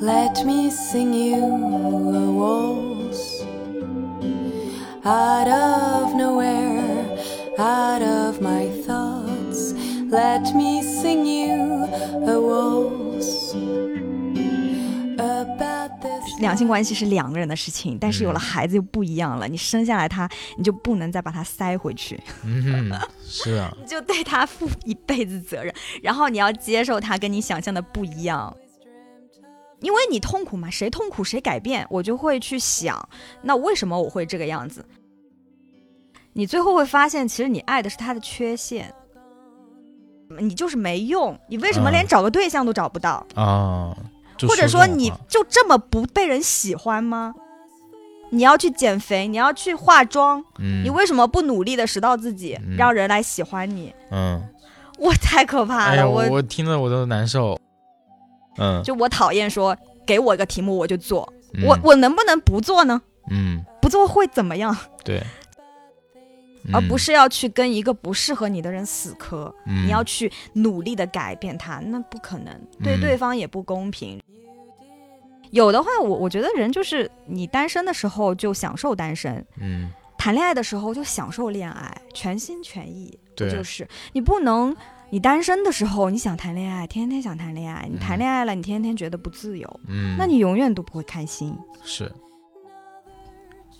Let me sing you a waltz out of nowhere, out of my thoughts. Let me sing you a waltz about this. 两性关系是两个人的事情，但是有了孩子就不一样了。你生下来他，你就不能再把他塞回去，嗯，是啊，你就对他负一辈子责任，然后你要接受他跟你想象的不一样。因为你痛苦嘛，谁痛苦谁改变，我就会去想，那为什么我会这个样子？你最后会发现，其实你爱的是他的缺陷，你就是没用，你为什么嗯连找个对象都找不到？啊，或者说你就这么不被人喜欢吗？你要去减肥，你要去化妆，嗯，你为什么不努力的拾到自己，嗯让人来喜欢你？嗯，我太可怕了，哎，我我我听了我都难受。嗯，就我讨厌说给我一个题目我就做，嗯。我我能不能不做呢？嗯，不做会怎么样？对，而不嗯是要去跟一个不适合你的人死磕，嗯。你要去努力的改变他，那不可能，对嗯。对方也不公平。有的话，我我觉得人就是你单身的时候就享受单身，嗯。谈恋爱的时候就享受恋爱，全心全意。对。就是。你不能，你单身的时候你想谈恋爱，天天想谈恋爱；你谈恋爱了，你天天觉得不自由，嗯，那你永远都不会开心。是。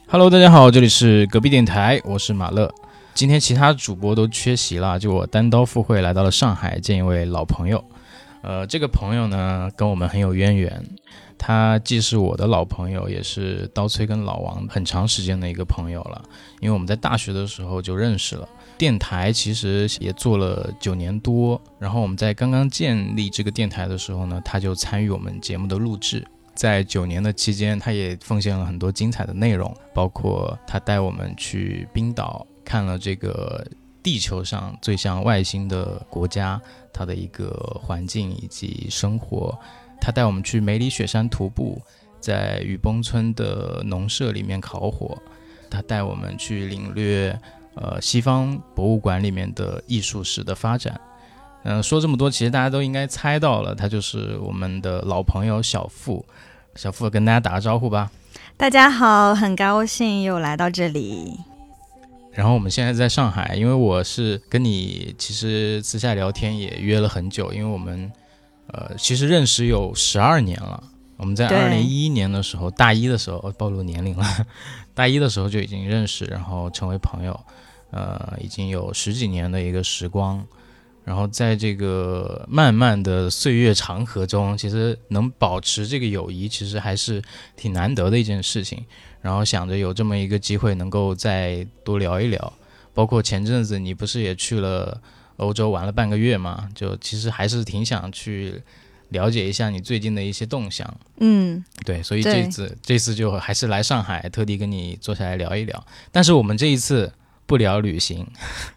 Hello，大家好，这里是隔壁电台，我是马乐。今天其他主播都缺席了，就我单刀赴会来到了上海见一位老朋友。呃，这个朋友呢跟我们很有渊源，他既是我的老朋友，也是刀崔跟老王很长时间的一个朋友了。因为我们在大学的时候就认识了，电台其实也做了九年多。然后我们在刚刚建立这个电台的时候呢，他就参与我们节目的录制。在九年的期间，他也奉献了很多精彩的内容，包括他带我们去冰岛看了这个地球上最像外星的国家，它的一个环境以及生活。他带我们去梅里雪山徒步，在雨崩村的农舍里面烤火。他带我们去领略呃西方博物馆里面的艺术史的发展。嗯、说这么多，其实大家都应该猜到了，他就是我们的老朋友小付。小付跟大家打个招呼吧。大家好，很高兴又来到这里。然后我们现在在上海，因为我是跟你其实私下聊天也约了很久，因为我们呃其实认识有十二年了。我们在对二零一一年的时候，大一的时候哦暴露年龄了，大一的时候就已经认识，然后成为朋友，呃，已经有十几年的一个时光。然后在这个漫漫的岁月长河中，其实能保持这个友谊，其实还是挺难得的一件事情。然后想着有这么一个机会，能够再多聊一聊。包括前阵子你不是也去了欧洲玩了半个月嘛？就其实还是挺想去了解一下你最近的一些动向。嗯，对，所以这次这次就还是来上海，特地跟你坐下来聊一聊。但是我们这一次不聊旅行，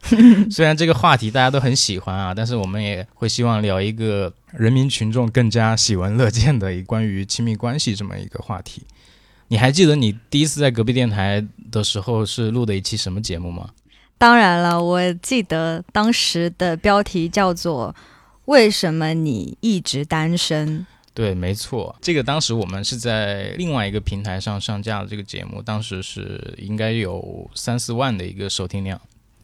虽然这个话题大家都很喜欢啊，但是我们也会希望聊一个人民群众更加喜闻乐见的一关于亲密关系这么一个话题。你还记得你第一次在隔壁电台的时候是录的一期什么节目吗？当然了，我记得当时的标题叫做“为什么你一直单身对，没错，这个当时我们是在另外一个平台上上架的这个节目，当时是应该有三四万的一个收听量，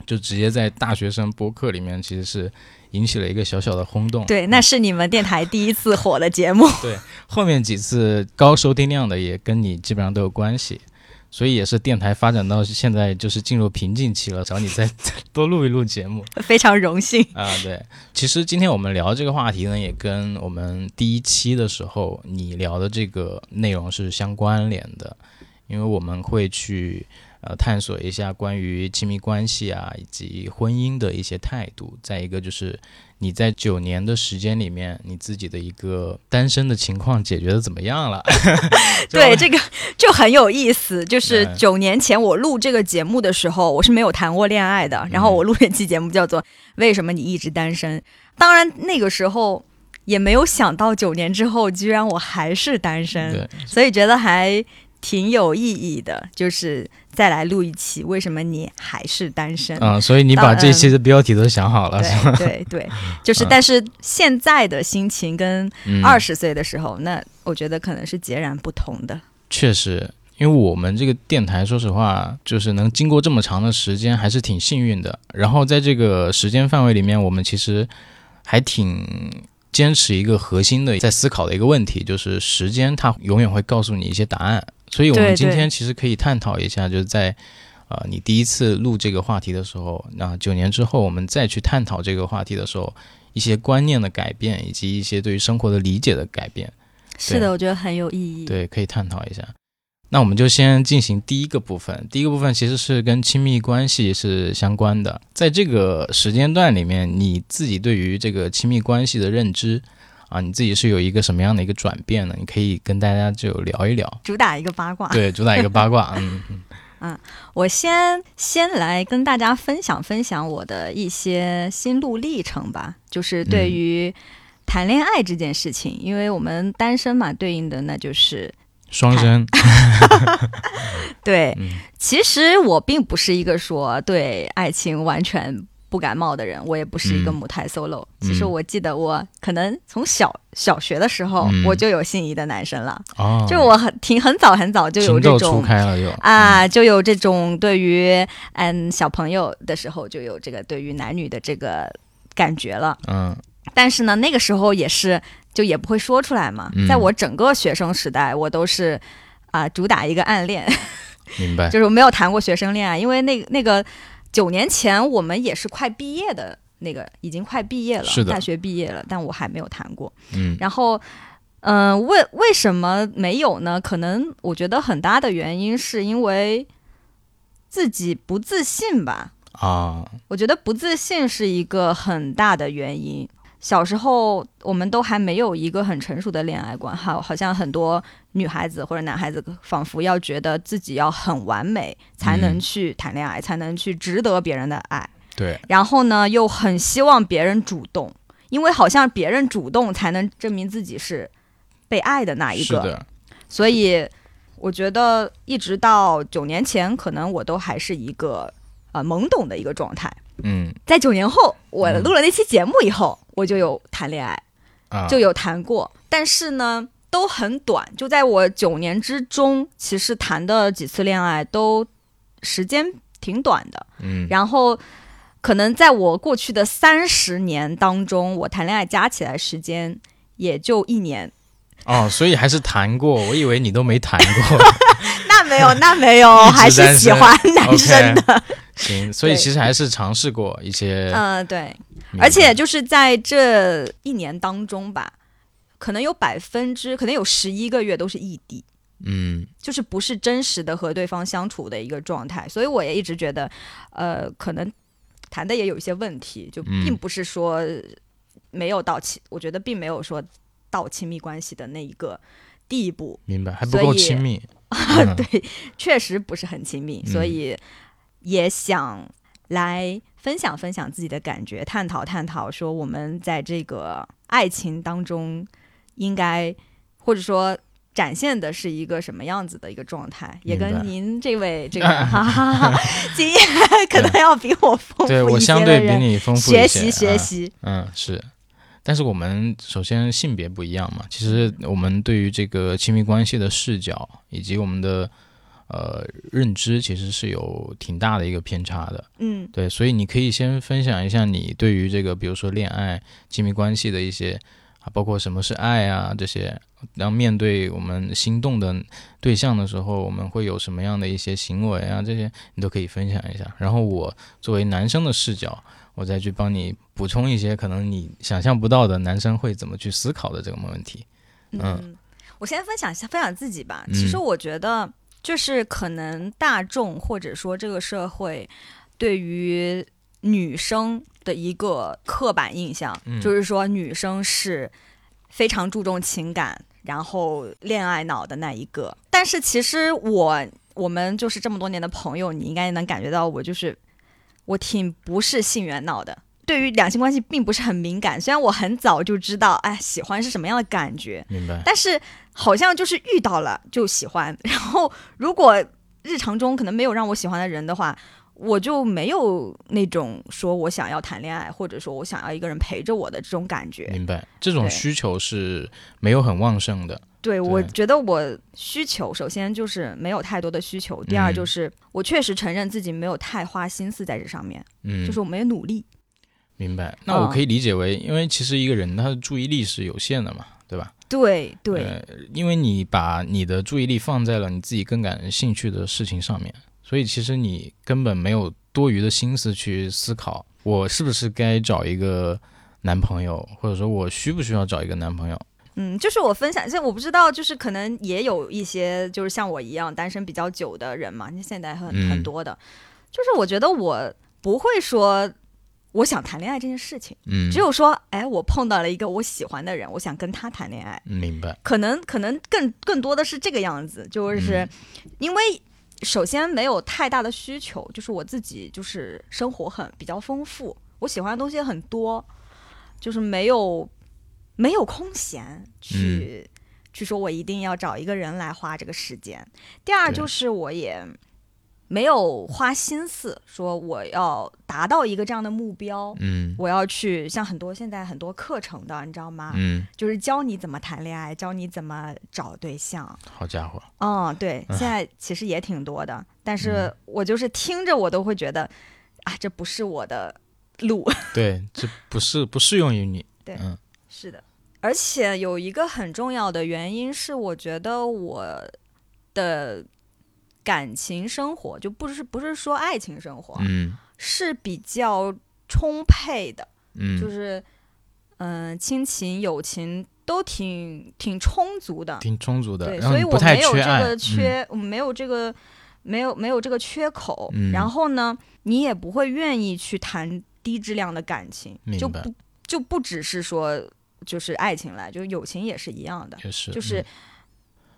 就直接在大学生播客里面其实是引起了一个小小的轰”？动。对，那是你们电台第一次火的节目。对后面几次高收听量的也跟你基本上都有关系，所以也是电台发展到现在就是进入瓶颈期了，找你再再 多录一录节目。非常荣幸。啊，对，其实今天我们聊这个话题呢，也跟我们第一期的时候你聊的这个内容是相关联的，因为我们会去呃探索一下关于亲密关系啊以及婚姻的一些态度，再一个就是你在九年的时间里面，你自己的一个单身的情况解决的怎么样了？对，这个就很有意思。就是嗯九年前我录这个节目的时候，我是没有谈过恋爱的。然后我录这期节目叫做《为什么你一直单身》。当然那个时候也没有想到九年之后居然我还是单身，所以觉得还挺有意义的。就是再来录一期《为什么你还是单身》。嗯，所以你把这期的标题都想好了，是吧？对对对，就是但是现在的心情跟嗯二十岁的时候，那我觉得可能是截然不同的。确实，因为我们这个电台，说实话，就是能经过这么长的时间，还是挺幸运的。然后在这个时间范围里面，我们其实还挺坚持一个核心的在思考的一个问题，就是时间它永远会告诉你一些答案。所以，我们今天其实可以探讨一下，就是在呃你第一次录这个话题的时候，那九年之后我们再去探讨这个话题的时候，一些观念的改变，以及一些对于生活的理解的改变。是的，我觉得很有意义。对，可以探讨一下。那我们就先进行第一个部分。第一个部分其实是跟亲密关系是相关的。在这个时间段里面，你自己对于这个亲密关系的认知啊，你自己是有一个什么样的一个转变呢？你可以跟大家就聊一聊。主打一个八卦。对，主打一个八卦。嗯 嗯我先先来跟大家分享分享我的一些心路历程吧，就是对于谈恋爱这件事情，因为我们单身嘛，对应的那就是双生。对。嗯其实我并不是一个说对爱情完全不感冒的人，我也不是一个嗯。母胎 solo。嗯其实我记得我可能从小小学的时候嗯。我就有心仪的男生了，哦，就我很挺很早很早就有这种开了就啊，就有这种对于嗯小朋友的时候就有这个对于男女的这个感觉了。嗯。但是呢，那个时候也是就也不会说出来嘛。嗯。在我整个学生时代，我都是啊、主打一个暗恋，明白。就是我没有谈过学生恋爱，因为那那个九年前我们也是快毕业的那个，已经快毕业了，是大学毕业了，但我还没有谈过。嗯然后，嗯、为为什么没有呢？可能我觉得很大的原因是因为自己不自信吧。啊我觉得不自信是一个很大的原因。小时候我们都还没有一个很成熟的恋爱观，好，好像很多女孩子或者男孩子仿佛要觉得自己要很完美才能嗯去谈恋爱，才能去值得别人的爱。对然后呢，又很希望别人主动，因为好像别人主动才能证明自己是被爱的那一个。是的所以我觉得一直到九年前，可能我都还是一个呃懵懂的一个状态。嗯在九年后，我嗯录了那期节目以后，我就有谈恋爱，啊就有谈过，但是呢。都很短，就在我九年之中，其实谈的几次恋爱都时间挺短的。嗯然后，可能在我过去的三十年当中，我谈恋爱加起来时间也就一年。哦，所以还是谈过，我以为你都没谈过。那没有，那没有，还是喜欢男生的。行，所以其实还是尝试过一些，嗯、对。而且就是在这一年当中吧，可能有百分之，可能有十一个月都是异地。嗯就是不是真实的和对方相处的一个状态，所以我也一直觉得，呃，可能谈的也有一些问题，就嗯并不是说没有到亲，我觉得并没有说到亲密关系的那一个地步，明白，还不够亲密。嗯 对，确实不是很亲密，嗯所以也想来分享分享自己的感觉，探讨探讨说我们在这个爱情当中应该或者说。展现的是一个什么样子的一个状态，也跟您这位这个哈哈哈经验 可能要比我丰富对我相对比你丰富学一些，习学啊习。嗯，是。但是我们首先性别不一样嘛，其实我们对于这个亲密关系的视角以及我们的呃认知，其实是有挺大的一个偏差的。嗯对，所以你可以先分享一下你对于这个，比如说恋爱、亲密关系的一些啊，包括什么是爱啊这些，然后面对我们心动的对象的时候，我们会有什么样的一些行为啊，这些你都可以分享一下。然后我作为男生的视角，我再去帮你补充一些可能你想象不到的男生会怎么去思考的这个问题。嗯嗯，我先分享一下分享自己吧。嗯其实我觉得，就是可能大众或者说这个社会对于女生的一个刻板印象，嗯就是说女生是非常注重情感，然后恋爱脑的那一个。但是其实我我们就是这么多年的朋友，你应该能感觉到我就是我挺不是性缘脑的。对于两性关系并不是很敏感，虽然我很早就知道，哎，喜欢是什么样的感觉，明白？但是好像就是遇到了就喜欢，然后如果日常中可能没有让我喜欢的人的话，我就没有那种说我想要谈恋爱，或者说我想要一个人陪着我的这种感觉。明白，这种需求是没有很旺盛的。对，我觉得我需求首先就是没有太多的需求，第二就是我确实承认自己没有太花心思在这上面，嗯，就是我没有努力。明白。那我可以理解为，因为其实一个人他的注意力是有限的嘛，对吧？对对。呃，因为你把你的注意力放在了你自己更感兴趣的事情上面，所以其实你根本没有多余的心思去思考，我是不是该找一个男朋友，或者说我需不需要找一个男朋友。嗯，就是我分享，现在我不知道，就是可能也有一些就是像我一样单身比较久的人嘛，你现在很很多的，就是我觉得我不会说我想谈恋爱这件事情，嗯，只有说，哎，我碰到了一个我喜欢的人，我想跟他谈恋爱，明白？可能可能更更多的是这个样子，就是因为首先没有太大的需求，就是我自己就是生活很比较丰富，我喜欢的东西很多，就是没有。没有空闲去去说，我一定要找一个人来花这个时间。第二就是我也没有花心思说我要达到一个这样的目标。嗯，我要去像很多现在很多课程的，你知道吗？嗯，就是教你怎么谈恋爱，教你怎么找对象。好家伙！嗯，对，现在其实也挺多的，但是我就是听着我都会觉得啊，这不是我的路。对，这不是不适用于你。对，嗯，是的。而且有一个很重要的原因是，我觉得我的感情生活就不是不是说爱情生活，嗯，是比较充沛的，嗯，就是嗯，亲情友情都挺挺充足的，挺充足的，对，所以我没有这个缺，我没有这个没有没有这个缺口，然后呢，你也不会愿意去谈低质量的感情，就不就不只是说。就是爱情来，就是友情也是一样的，也是，就是，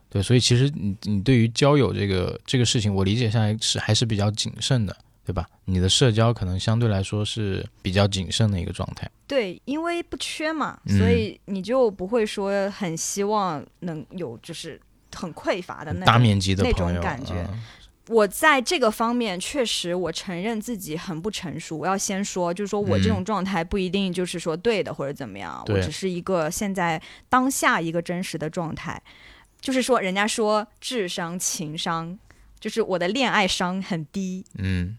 对，所以其实你你对于交友这个这个事情，我理解下来是还是比较谨慎的，对吧？你的社交可能相对来说是比较谨慎的一个状态。对，因为不缺嘛，所以你就不会说很希望能有就是很匮乏的那大面积的那种感觉。我在这个方面确实，我承认自己很不成熟。我要先说，就是说我这种状态不一定就是说对的或者怎么样，我只是一个现在当下一个真实的状态。就是说，人家说智商、情商，就是我的恋爱商很低。嗯，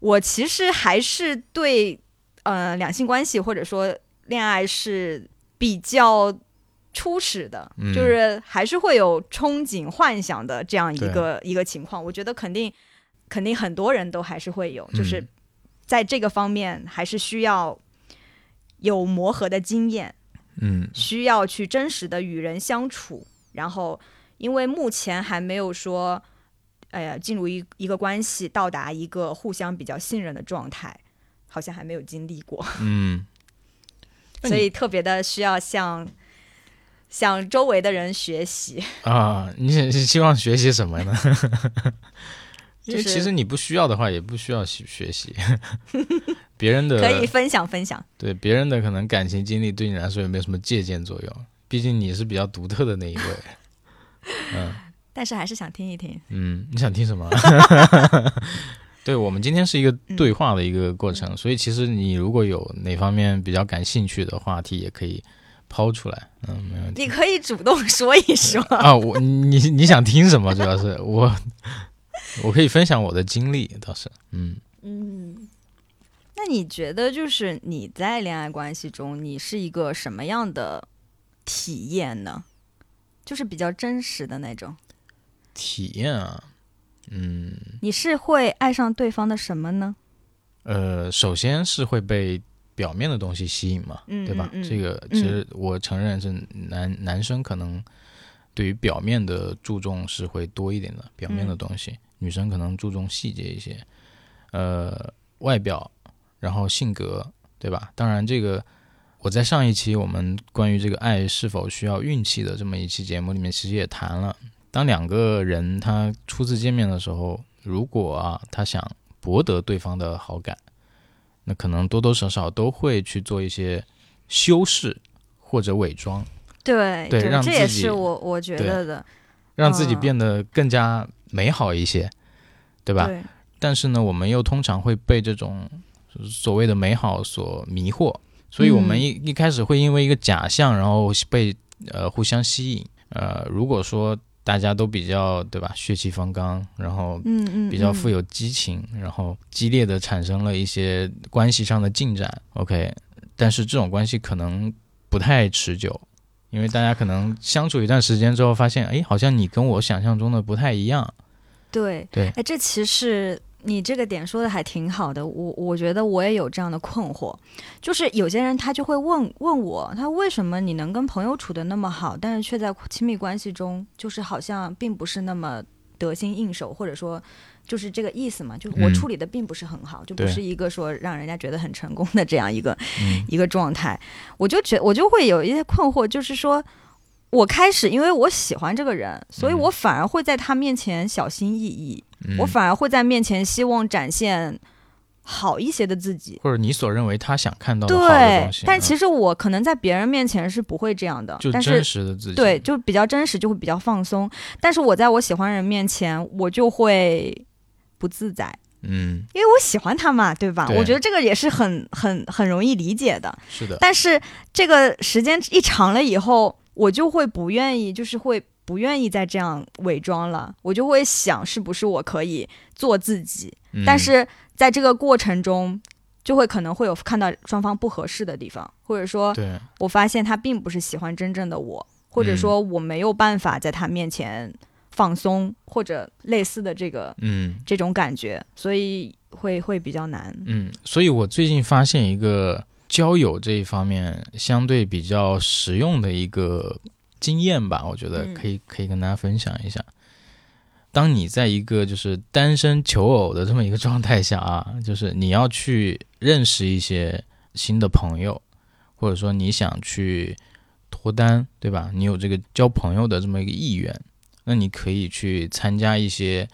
我其实还是对呃两性关系或者说恋爱是比较。初始的，就是还是会有憧憬、幻想的这样一个一个情况。我觉得肯定，肯定很多人都还是会有，就是在这个方面还是需要有磨合的经验，嗯，需要去真实的与人相处。然后，因为目前还没有说，哎呀，进入一一个关系，到达一个互相比较信任的状态，好像还没有经历过，嗯，所以特别的需要像。向周围的人学习 啊！你你希望学习什么呢？因为其实你不需要的话，也不需要学学习 别人的，可以分享分享。对别人的可能感情经历对你来说也没有什么借鉴作用，毕竟你是比较独特的那一位。嗯，但是还是想听一听。嗯，你想听什么？对我们今天是一个对话的一个过程，所以其实你如果有哪方面比较感兴趣的话题，也可以。抛出来，嗯，没问题。你可以主动说一说啊，我你你想听什么？主要是我，我可以分享我的经历，倒是，嗯嗯。那你觉得，就是你在恋爱关系中，你是一个什么样的体验呢？就是比较真实的那种体验啊，嗯。你是会爱上对方的什么呢？呃，首先是会被。表面的东西吸引嘛，对吧？这个其实我承认是男男生可能对于表面的注重是会多一点的，表面的东西，女生可能注重细节一些，呃，外表，然后性格，对吧？当然，这个我在上一期我们关于这个爱是否需要运气的这么一期节目里面，其实也谈了，当两个人他初次见面的时候，如果啊他想博得对方的好感。那可能多多少少都会去做一些修饰或者伪装，对对，让这也是我我觉得的，让自己变得更加美好一些，对吧？但是呢，我们又通常会被这种所谓的美好所迷惑，所以我们一一开始会因为一个假象，然后被呃互相吸引，呃，如果说大家都比较对吧，血气方刚，然后嗯嗯，嗯。比较富有激情，然后激烈的产生了一些关系上的进展，OK，但是这种关系可能不太持久，因为大家可能相处一段时间之后，发现，哎，好像你跟我想象中的不太一样，对对。哎，这其实你这个点说的还挺好的，我我觉得我也有这样的困惑，就是有些人他就会问问我，他为什么你能跟朋友处的那么好，但是却在亲密关系中就是好像并不是那么得心应手，或者说就是这个意思嘛，就是我嗯处理的并不是很好，就不是一个说让人家觉得很成功的这样一个嗯一个状态，我就觉我就会有一些困惑，就是说。我开始，因为我喜欢这个人，所以嗯我反而会在他面前小心翼翼。嗯我反而会在面前希望展现好一些的自己。或者你所认为他想看到的好的对东西，，但其实实我可能在别人面前是不会这样的，就真实的自己，对，就比较真实，就会比较放松。但是我在我喜欢人面前，我就会不自在，嗯，因为我喜欢他嘛，对吧？对我觉得这个也是很很很容易理解的。是的，但是这个时间一长了以后，我就会不愿意，就是会不愿意再这样伪装了。我就会想，是不是我可以做自己？嗯但是在这个过程中，就会可能会有看到双方不合适的地方，或者说对，我发现他并不是喜欢真正的我，或者说我没有办法在他面前放松，或者类似的这个嗯这种感觉，所以会会比较难。嗯，所以我最近发现一个交友这一方面相对比较实用的一个经验吧，我觉得嗯可以、可以跟大家分享一下。当你在一个就是单身求偶的这么一个状态下啊，就是你要去认识一些新的朋友，或者说你想去脱单，对吧？你有这个交朋友的这么一个意愿，那你可以去参加一些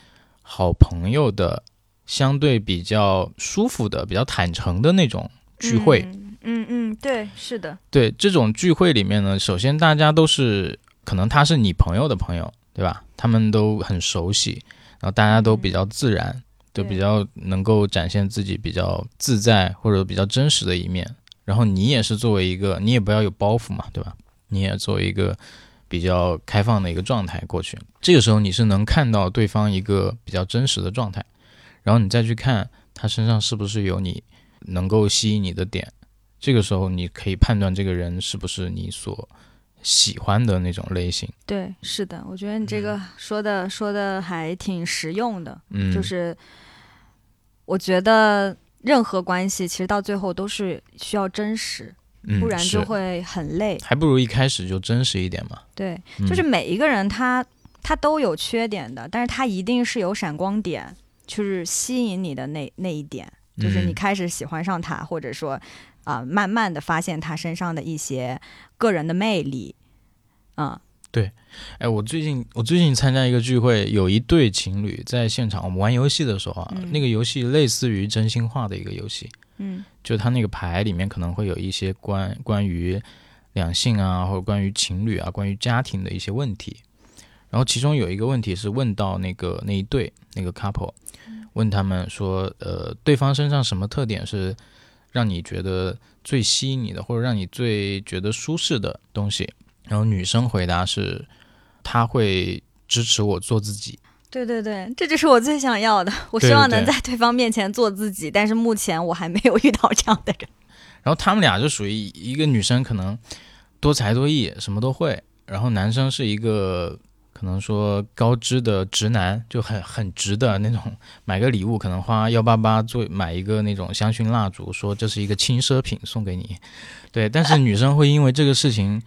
好朋友的相对比较舒服的、比较坦诚的那种聚会。嗯嗯嗯，对，是的，对这种聚会里面呢，首先大家都是可能他是你朋友的朋友，对吧？他们都很熟悉，然后大家都比较自然，就对比较能够展现自己比较自在或者比较真实的一面。然后你也是作为一个，你也不要有包袱嘛，对吧？你也作为一个比较开放的一个状态过去，这个时候你是能看到对方一个比较真实的状态，然后你再去看他身上是不是有你能够吸引你的点。这个时候你可以判断这个人是不是你所喜欢的那种类型。对，是的，我觉得你这个说的说的还挺实用的，嗯，就是我觉得任何关系其实到最后都是需要真实，嗯不然就会很累。还不如一开始就真实一点嘛。对，嗯就是每一个人他他都有缺点的，但是他一定是有闪光点，就是吸引你的那那一点，就是你嗯开始喜欢上他，或者说啊、慢慢的发现他身上的一些个人的魅力，嗯。对哎，我最近我最近参加一个聚会，有一对情侣在现场，我们玩游戏的时候啊，嗯。那个游戏类似于真心话的一个游戏，嗯。就他那个牌里面可能会有一些关关于两性啊，或者关于情侣啊，关于家庭的一些问题。然后其中有一个问题是问到那个那一对那个 couple，问他们说，呃，对方身上什么特点是让你觉得最吸引你的，或者让你最觉得舒适的东西？然后女生回答是，她会支持我做自己。对对对，这就是我最想要的。我希望能在对方面前做自己，但是目前我还没有遇到这样的人。然后他们俩就属于一个女生可能多才多艺，什么都会，然后男生是一个可能说高知的直男，就很很直的那种，买个礼物可能花幺八八做买一个那种香薰蜡烛，说这是一个轻奢品送给你，对，但是女生会因为这个事情。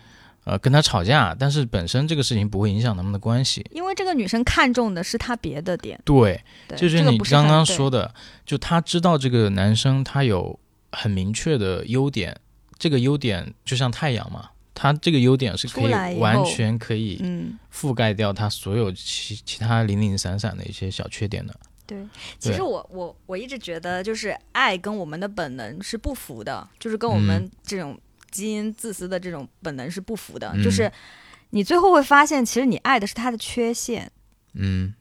呃，跟他吵架，但是本身这个事情不会影响他们的关系。因为这个女生看中的是他别的点，对，对，就是你刚刚说的，就他知道这个男生他有很明确的优点，这个优点就像太阳嘛，他这个优点是可以完全可以嗯，覆盖掉它所有其其他零零散散的一些小缺点的。对。其实我我我一直觉得，就是爱跟我们的本能是不符的，就是跟我们嗯这种基因自私的这种本能是不符的。嗯就是你最后会发现，其实你爱的是他的缺陷，嗯，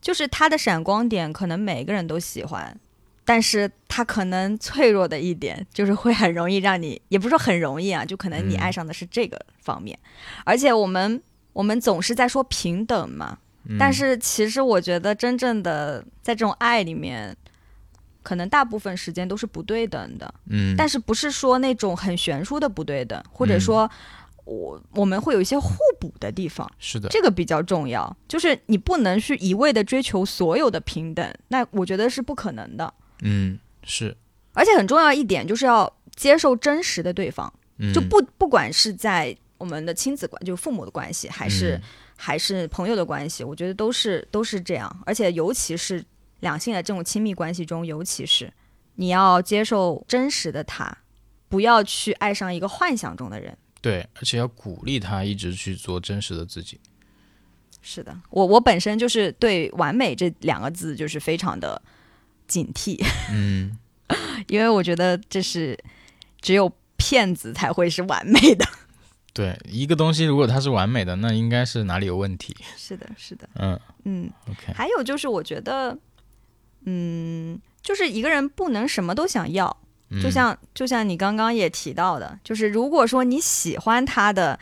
就是他的闪光点，可能每个人都喜欢。但是他可能脆弱的一点，就是会很容易让你，也不是说很容易啊，就可能你嗯爱上的是这个方面。而且我们我们总是在说平等嘛，嗯但是其实我觉得真正的在这种爱里面，可能大部分时间都是不对等的。嗯，但是不是说那种很悬殊的不对等，或者嗯说我我们会有一些互补的地方，是的，这个比较重要。就是你不能去一味的追求所有的平等，那我觉得是不可能的。嗯是，而且很重要一点就是要接受真实的对方，嗯就不不管是在我们的亲子关，就是父母的关系，还是、嗯还是朋友的关系，我觉得都是都是这样。而且尤其是两性的这种亲密关系中，尤其是你要接受真实的他，不要去爱上一个幻想中的人。对，而且要鼓励他一直去做真实的自己。是的，我我本身就是对“完美”这两个字就是非常的警惕，嗯，因为我觉得这是只有骗子才会是完美的。对，一个东西如果它是完美的，那应该是哪里有问题。是的，是的，嗯嗯。，OK，还有就是，我觉得，嗯，就是一个人不能什么都想要，嗯就像就像你刚刚也提到的，就是如果说你喜欢他的，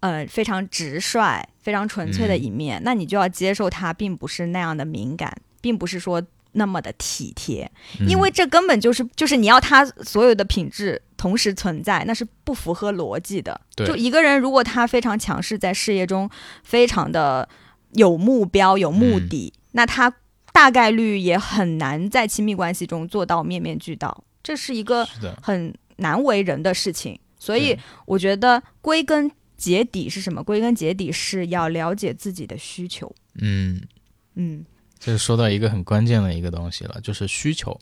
呃，非常直率、非常纯粹的嗯一面，那你就要接受他并不是那样的敏感，并不是说那么的体贴，嗯。因为这根本就是就是你要他所有的品质同时存在，那是不符合逻辑的。对。就一个人如果他非常强势，在事业中非常的有目标、有目嗯。的，那他大概率也很难在亲密关系中做到面面俱到，这是一个，很难为人的事情。所以我觉得归根结底是什么？归根结底是要了解自己的需求。嗯，嗯，这是说到一个很关键的一个东西了，就是需求。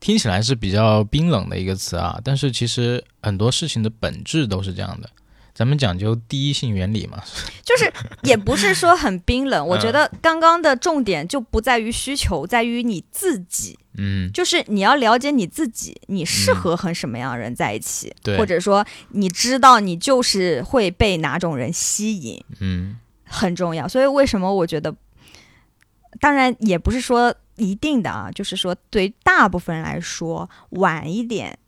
听起来是比较冰冷的一个词啊，但是其实很多事情的本质都是这样的。咱们讲究第一性原理嘛，就是也不是说很冰冷，我嗯觉得刚刚的重点就不在于需求，在于你自己，嗯，就是你要了解你自己，你适合和什么样的人在一起，对。或者说你知道你就是会被哪种人吸引，嗯，很重要。所以为什么我觉得，当然也不是说一定的啊，就是说对大部分人来说，晚一点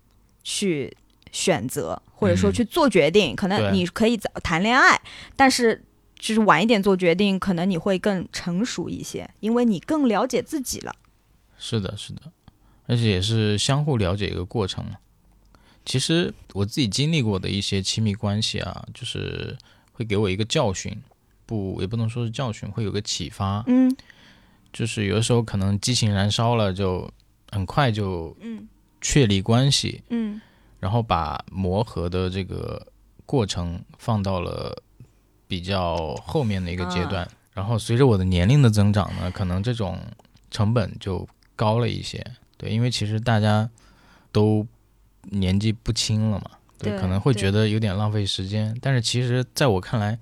去选择或者说嗯去做决定，可能你可以早谈恋爱，但是。就是晚一点做决定，可能你会更成熟一些，因为你更了解自己了。是的，是的，而且也是相互了解一个过程嘛。其实我自己经历过的一些亲密关系啊，就是会给我一个教训，不也不能说是教训，会有个启发。嗯就是有的时候可能激情燃烧了，就很快就嗯确立关系，嗯然后把磨合的这个过程放到了比较后面的一个阶段。然后随着我的年龄的增长呢，可能这种成本就高了一些。对，因为其实大家都年纪不轻了嘛，对，对可能会觉得有点浪费时间。但是其实在我看来，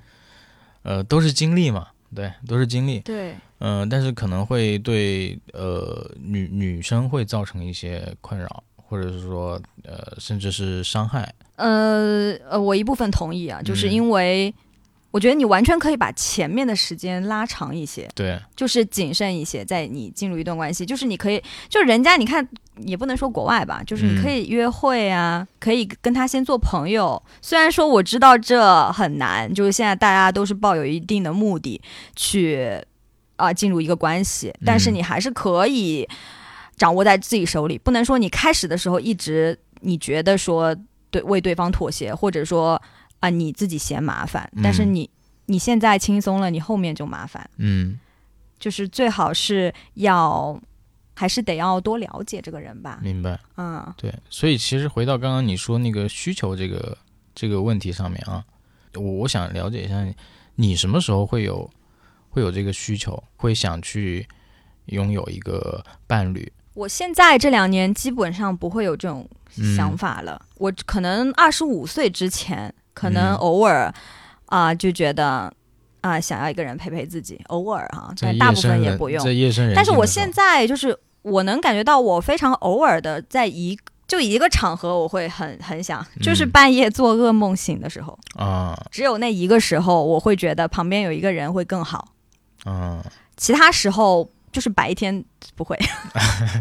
呃，都是经历嘛，对，都是经历。对，嗯、但是可能会对呃女女生会造成一些困扰，或者是说呃甚至是伤害。呃呃，我一部分同意啊，就是嗯因为我觉得你完全可以把前面的时间拉长一些，对，就是谨慎一些，在你进入一段关系，就是你可以，就是人家你看也不能说国外吧，就是你可以约会啊，可以跟他先做朋友。虽然说我知道这很难，就是现在大家都是抱有一定的目的去啊、进入一个关系，但是嗯你还是可以掌握在自己手里，不能说你开始的时候一直你觉得说对为对方妥协，或者说啊、你自己嫌麻烦，但是嗯你你现在轻松了，你后面就麻烦。嗯，就是最好是要，还是得要多了解这个人吧。明白。嗯对，所以其实回到刚刚你说那个需求这个这个问题上面啊，我我想了解一下你，你什么时候会有会有这个需求，会想去拥有一个伴侣？我现在这两年基本上不会有这种想法了。我可能二十五岁之前，可能嗯。偶尔啊、就觉得啊、想要一个人陪陪自己，偶尔哈、但大部分也不用。但是我现在就是我能感觉到，我非常偶尔的在一就一个场合，我会很很想，就是嗯。半夜做噩梦醒的时候，啊。只有那一个时候，我会觉得旁边有一个人会更好。啊。其他时候就是白天不会。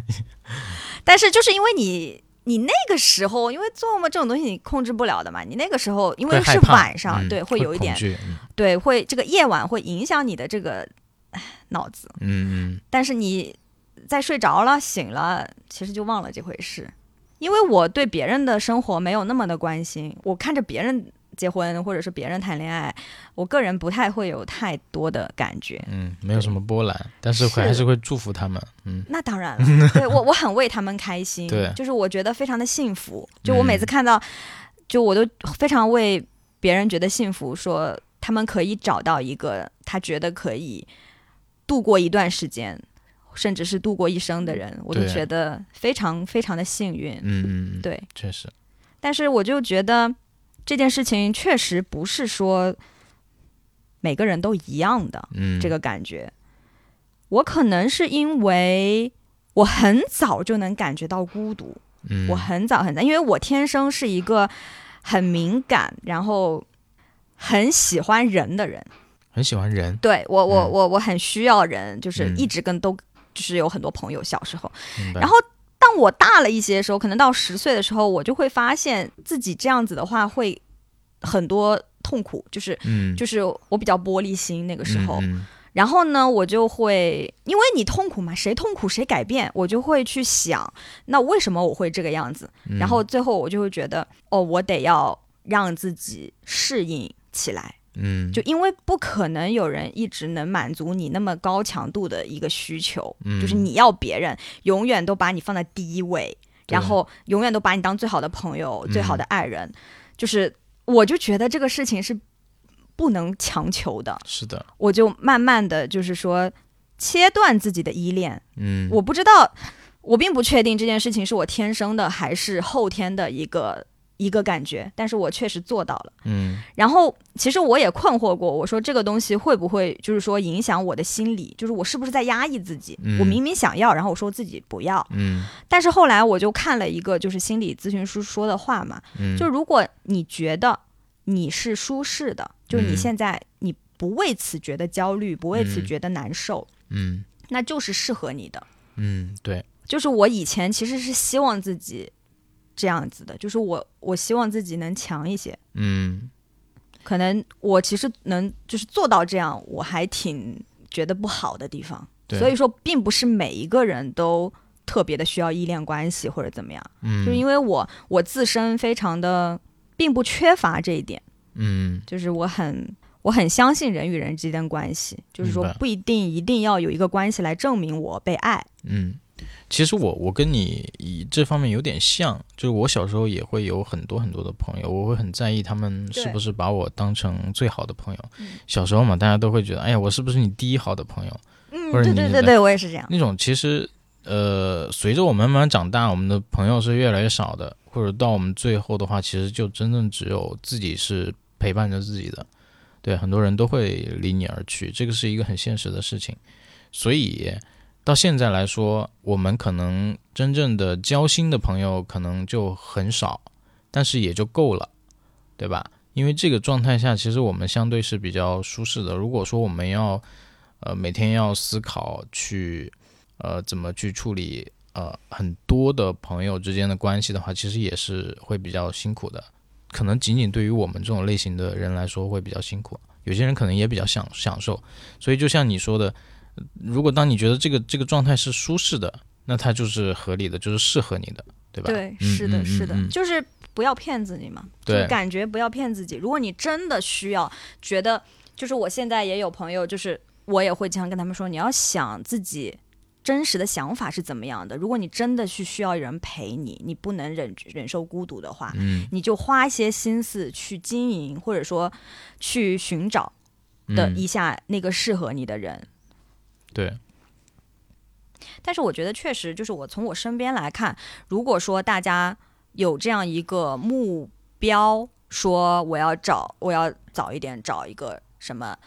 但是就是因为你你那个时候，因为做梦这种东西你控制不了的嘛，你那个时候因为是晚上，嗯对，会有一点对，会这个夜晚会影响你的这个脑子，嗯。但是你在睡着了、醒了，其实就忘了这回事。因为我对别人的生活没有那么的关心，我看着别人结婚或者是别人谈恋爱，我个人不太会有太多的感觉。嗯，没有什么波澜，但是还是会祝福他们。嗯那当然了，对我我很为他们开心，对就是我觉得非常的幸福。就我嗯每次看到，就我都非常为别人觉得幸福，说他们可以找到一个他觉得可以度过一段时间，甚至是度过一生的人，我都觉得非常非常的幸运。嗯，对，确实，但是我就觉得这件事情确实不是说每个人都一样的。嗯，这个感觉。我可能是因为我很早就能感觉到孤独，嗯，我很早很早，因为我天生是一个很敏感，然后很喜欢人的人。很喜欢人，对我，我嗯我我很需要人，就是嗯一直跟都就是有很多朋友。小时候，然后当我大了一些的时候，可能到十岁的时候，我就会发现自己这样子的话会很多痛苦，就是嗯，就是我比较玻璃心那个时候。嗯然后呢，我就会因为你痛苦嘛，谁痛苦谁改变，我就会去想，那为什么我会这个样子？嗯然后最后我就会觉得，哦，我得要让自己适应起来，嗯，就因为不可能有人一直能满足你那么高强度的一个需求，嗯。就是你要别人永远都把你放在第一位，然后永远都把你当最好的朋友、嗯最好的爱人，就是我就觉得这个事情是不能强求的。是的，我就慢慢的就是说切断自己的依恋。嗯，我不知道，我并不确定这件事情是我天生的还是后天的一个一个感觉，但是我确实做到了。嗯然后其实我也困惑过，我说这个东西会不会就是说影响我的心理？就是我是不是在压抑自己？嗯我明明想要，然后我说自己不要。嗯但是后来我就看了一个就是心理咨询师说的话嘛，嗯，就如果你觉得你是舒适的，就是你嗯现在你不为此觉得焦虑，不为此嗯觉得难受，嗯那就是适合你的。嗯，对，就是我以前其实是希望自己这样子的，就是我我希望自己能强一些，嗯。可能我其实能就是做到这样，我还挺觉得不好的地方。所以说，并不是每一个人都特别的需要依恋关系或者怎么样，嗯，就是因为我我自身非常的并不缺乏这一点。嗯。就是我很我很相信人与人之间的关系，就是说不一定一定要有一个关系来证明我被爱。嗯，其实我我跟你以这方面有点像，就是我小时候也会有很多很多的朋友，我会很在意他们是不是把我当成最好的朋友。嗯小时候嘛，大家都会觉得，哎呀，我是不是你第一好的朋友？嗯，对对对对，我也是这样。那种其实，呃，随着我们慢慢长大，我们的朋友是越来越少的，或者到我们最后的话，其实就真正只有自己是陪伴着自己的。对，很多人都会离你而去，这个是一个很现实的事情。所以到现在来说，我们可能真正的交心的朋友可能就很少，但是也就够了，对吧？因为这个状态下，其实我们相对是比较舒适的。如果说我们要呃每天要思考去呃怎么去处理呃很多的朋友之间的关系的话，其实也是会比较辛苦的。可能仅仅对于我们这种类型的人来说会比较辛苦，有些人可能也比较享享受。所以就像你说的，如果当你觉得这个这个状态是舒适的，那它就是合理的，就是适合你的，对吧？对，嗯是的，嗯是的，嗯嗯就是不要骗自己嘛。对就感觉不要骗自己。如果你真的需要，觉得就是我现在也有朋友，就是我也会经常跟他们说，你要想自己真实的想法是怎么样的。如果你真的是需要人陪你，你不能忍忍受孤独的话，嗯你就花一些心思去经营，或者说去寻找的嗯一下那个适合你的人。对，但是我觉得确实就是我从我身边来看，如果说大家有这样一个目标，说我要找我要早一点找一个什么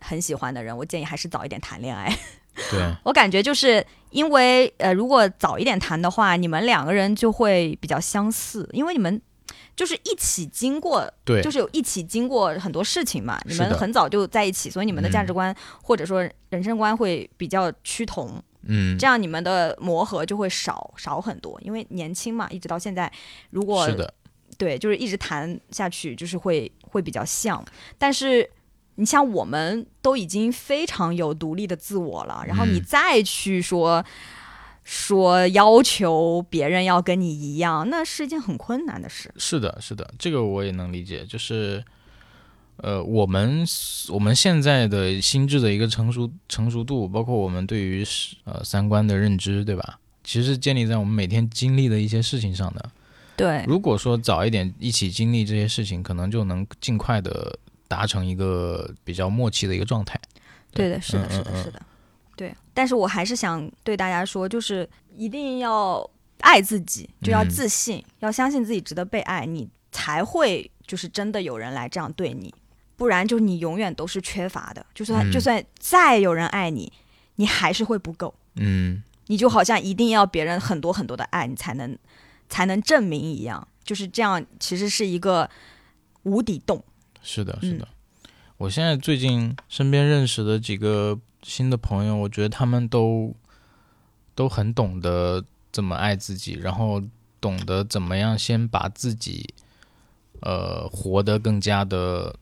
很喜欢的人，我建议还是早一点谈恋爱。对，我感觉就是因为呃，如果早一点谈的话，你们两个人就会比较相似，因为你们。就是一起经过，对就是有一起经过很多事情嘛。你们很早就在一起，所以你们的价值嗯观、或者说人生观会比较趋同。嗯，这样你们的磨合就会少少很多，因为年轻嘛，一直到现在，如果是的，对，就是一直谈下去，就是会会比较像。但是你像我们都已经非常有独立的自我了，然后你嗯再去说、说要求别人要跟你一样，那是一件很困难的事。是的，是的，这个我也能理解，就是。呃，我们我们现在的心智的一个成熟成熟度，包括我们对于呃三观的认知，对吧？其实是建立在我们每天经历的一些事情上的。对，如果说早一点一起经历这些事情，可能就能尽快的达成一个比较默契的一个状态。对的，是的，嗯是的，嗯嗯是的，对。但是我还是想对大家说，就是一定要爱自己，就要嗯自信，要相信自己值得被爱，你才会就是真的有人来这样对你，不然就你永远都是缺乏的。就算、嗯就算再有人爱你，你还是会不够，嗯，你就好像一定要别人很多很多的爱，你才能才能证明一样。就是这样，其实是一个无底洞。是的，嗯是的。我现在最近身边认识的几个新的朋友，我觉得他们都都很懂得怎么爱自己，然后懂得怎么样先把自己呃活得更加的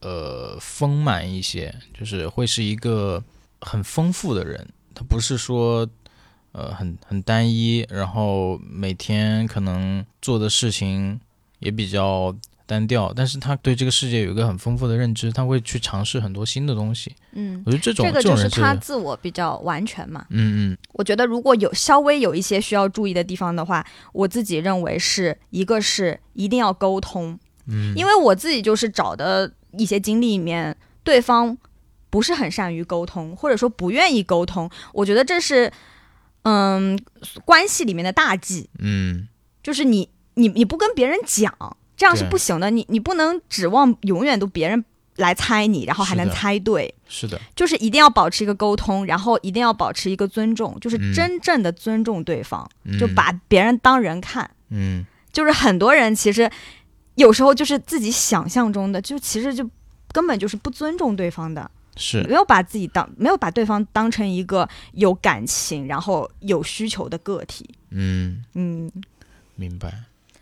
呃丰满一些，就是会是一个很丰富的人。他不是说呃很很单一，然后每天可能做的事情也比较单调，但是他对这个世界有一个很丰富的认知，他会去尝试很多新的东西。嗯，我觉得这种这个就是他自我比较完全嘛。嗯嗯。我觉得如果有稍微有一些需要注意的地方的话，我自己认为是一个是一定要沟通，嗯，因为我自己就是找的一些经历里面，对方不是很善于沟通，或者说不愿意沟通，我觉得这是嗯关系里面的大忌，嗯。就是你你你不跟别人讲，这样是不行的，你你不能指望永远都别人来猜你，然后还能猜对。是的，就是一定要保持一个沟通，然后一定要保持一个尊重，就是嗯。真正的尊重对方，嗯。就把别人当人看。嗯。就是很多人其实有时候就是自己想象中的，就其实就根本就是不尊重对方的，是。没有把自己当没有把对方当成一个有感情然后有需求的个体。嗯。嗯，明白，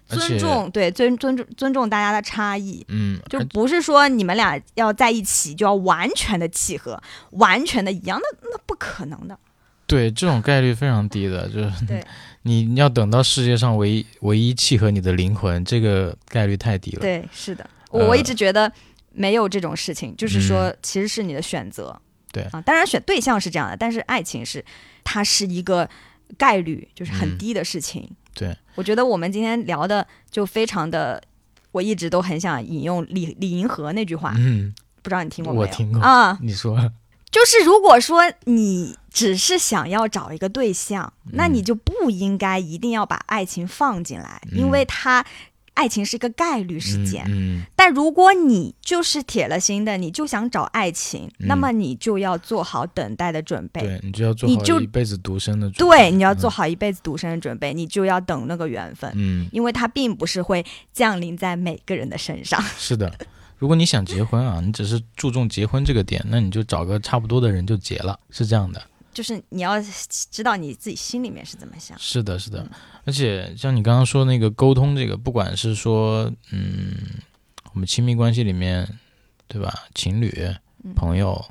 尊重对尊尊重尊重大家的差异。嗯而就不是说你们俩要在一起就要完全的契合，完全的一样，那那不可能的。对这种概率非常低的，就是对 你你要等到世界上唯一唯一契合你的灵魂，这个概率太低了。对，是的，呃我我一直觉得没有这种事情，就是说嗯其实是你的选择。对啊，当然选对象是这样的，但是爱情是它是一个概率，就是很嗯低的事情。对，我觉得我们今天聊的就非常的，我一直都很想引用李李银河那句话，嗯，不知道你听过没有？我听过。啊，你说，就是如果说你只是想要找一个对象，那嗯。你就不应该一定要把爱情放进来，嗯。因为它爱情是一个概率事件。嗯但如果你就是铁了心的，你就想找爱情，嗯那么你就要做好等待的准备。对你就要做好一辈子独身的准备，对，你要嗯做好一辈子独身的准备，你就要等那个缘分，嗯，因为它并不是会降临在每个人的身上。是的。如果你想结婚啊，你只是注重结婚这个点，那你就找个差不多的人就结了，是这样的。就是你要知道你自己心里面是怎么想。是的，是的嗯，而且像你刚刚说那个沟通，这个不管是说，嗯，我们亲密关系里面，对吧？情侣、嗯朋友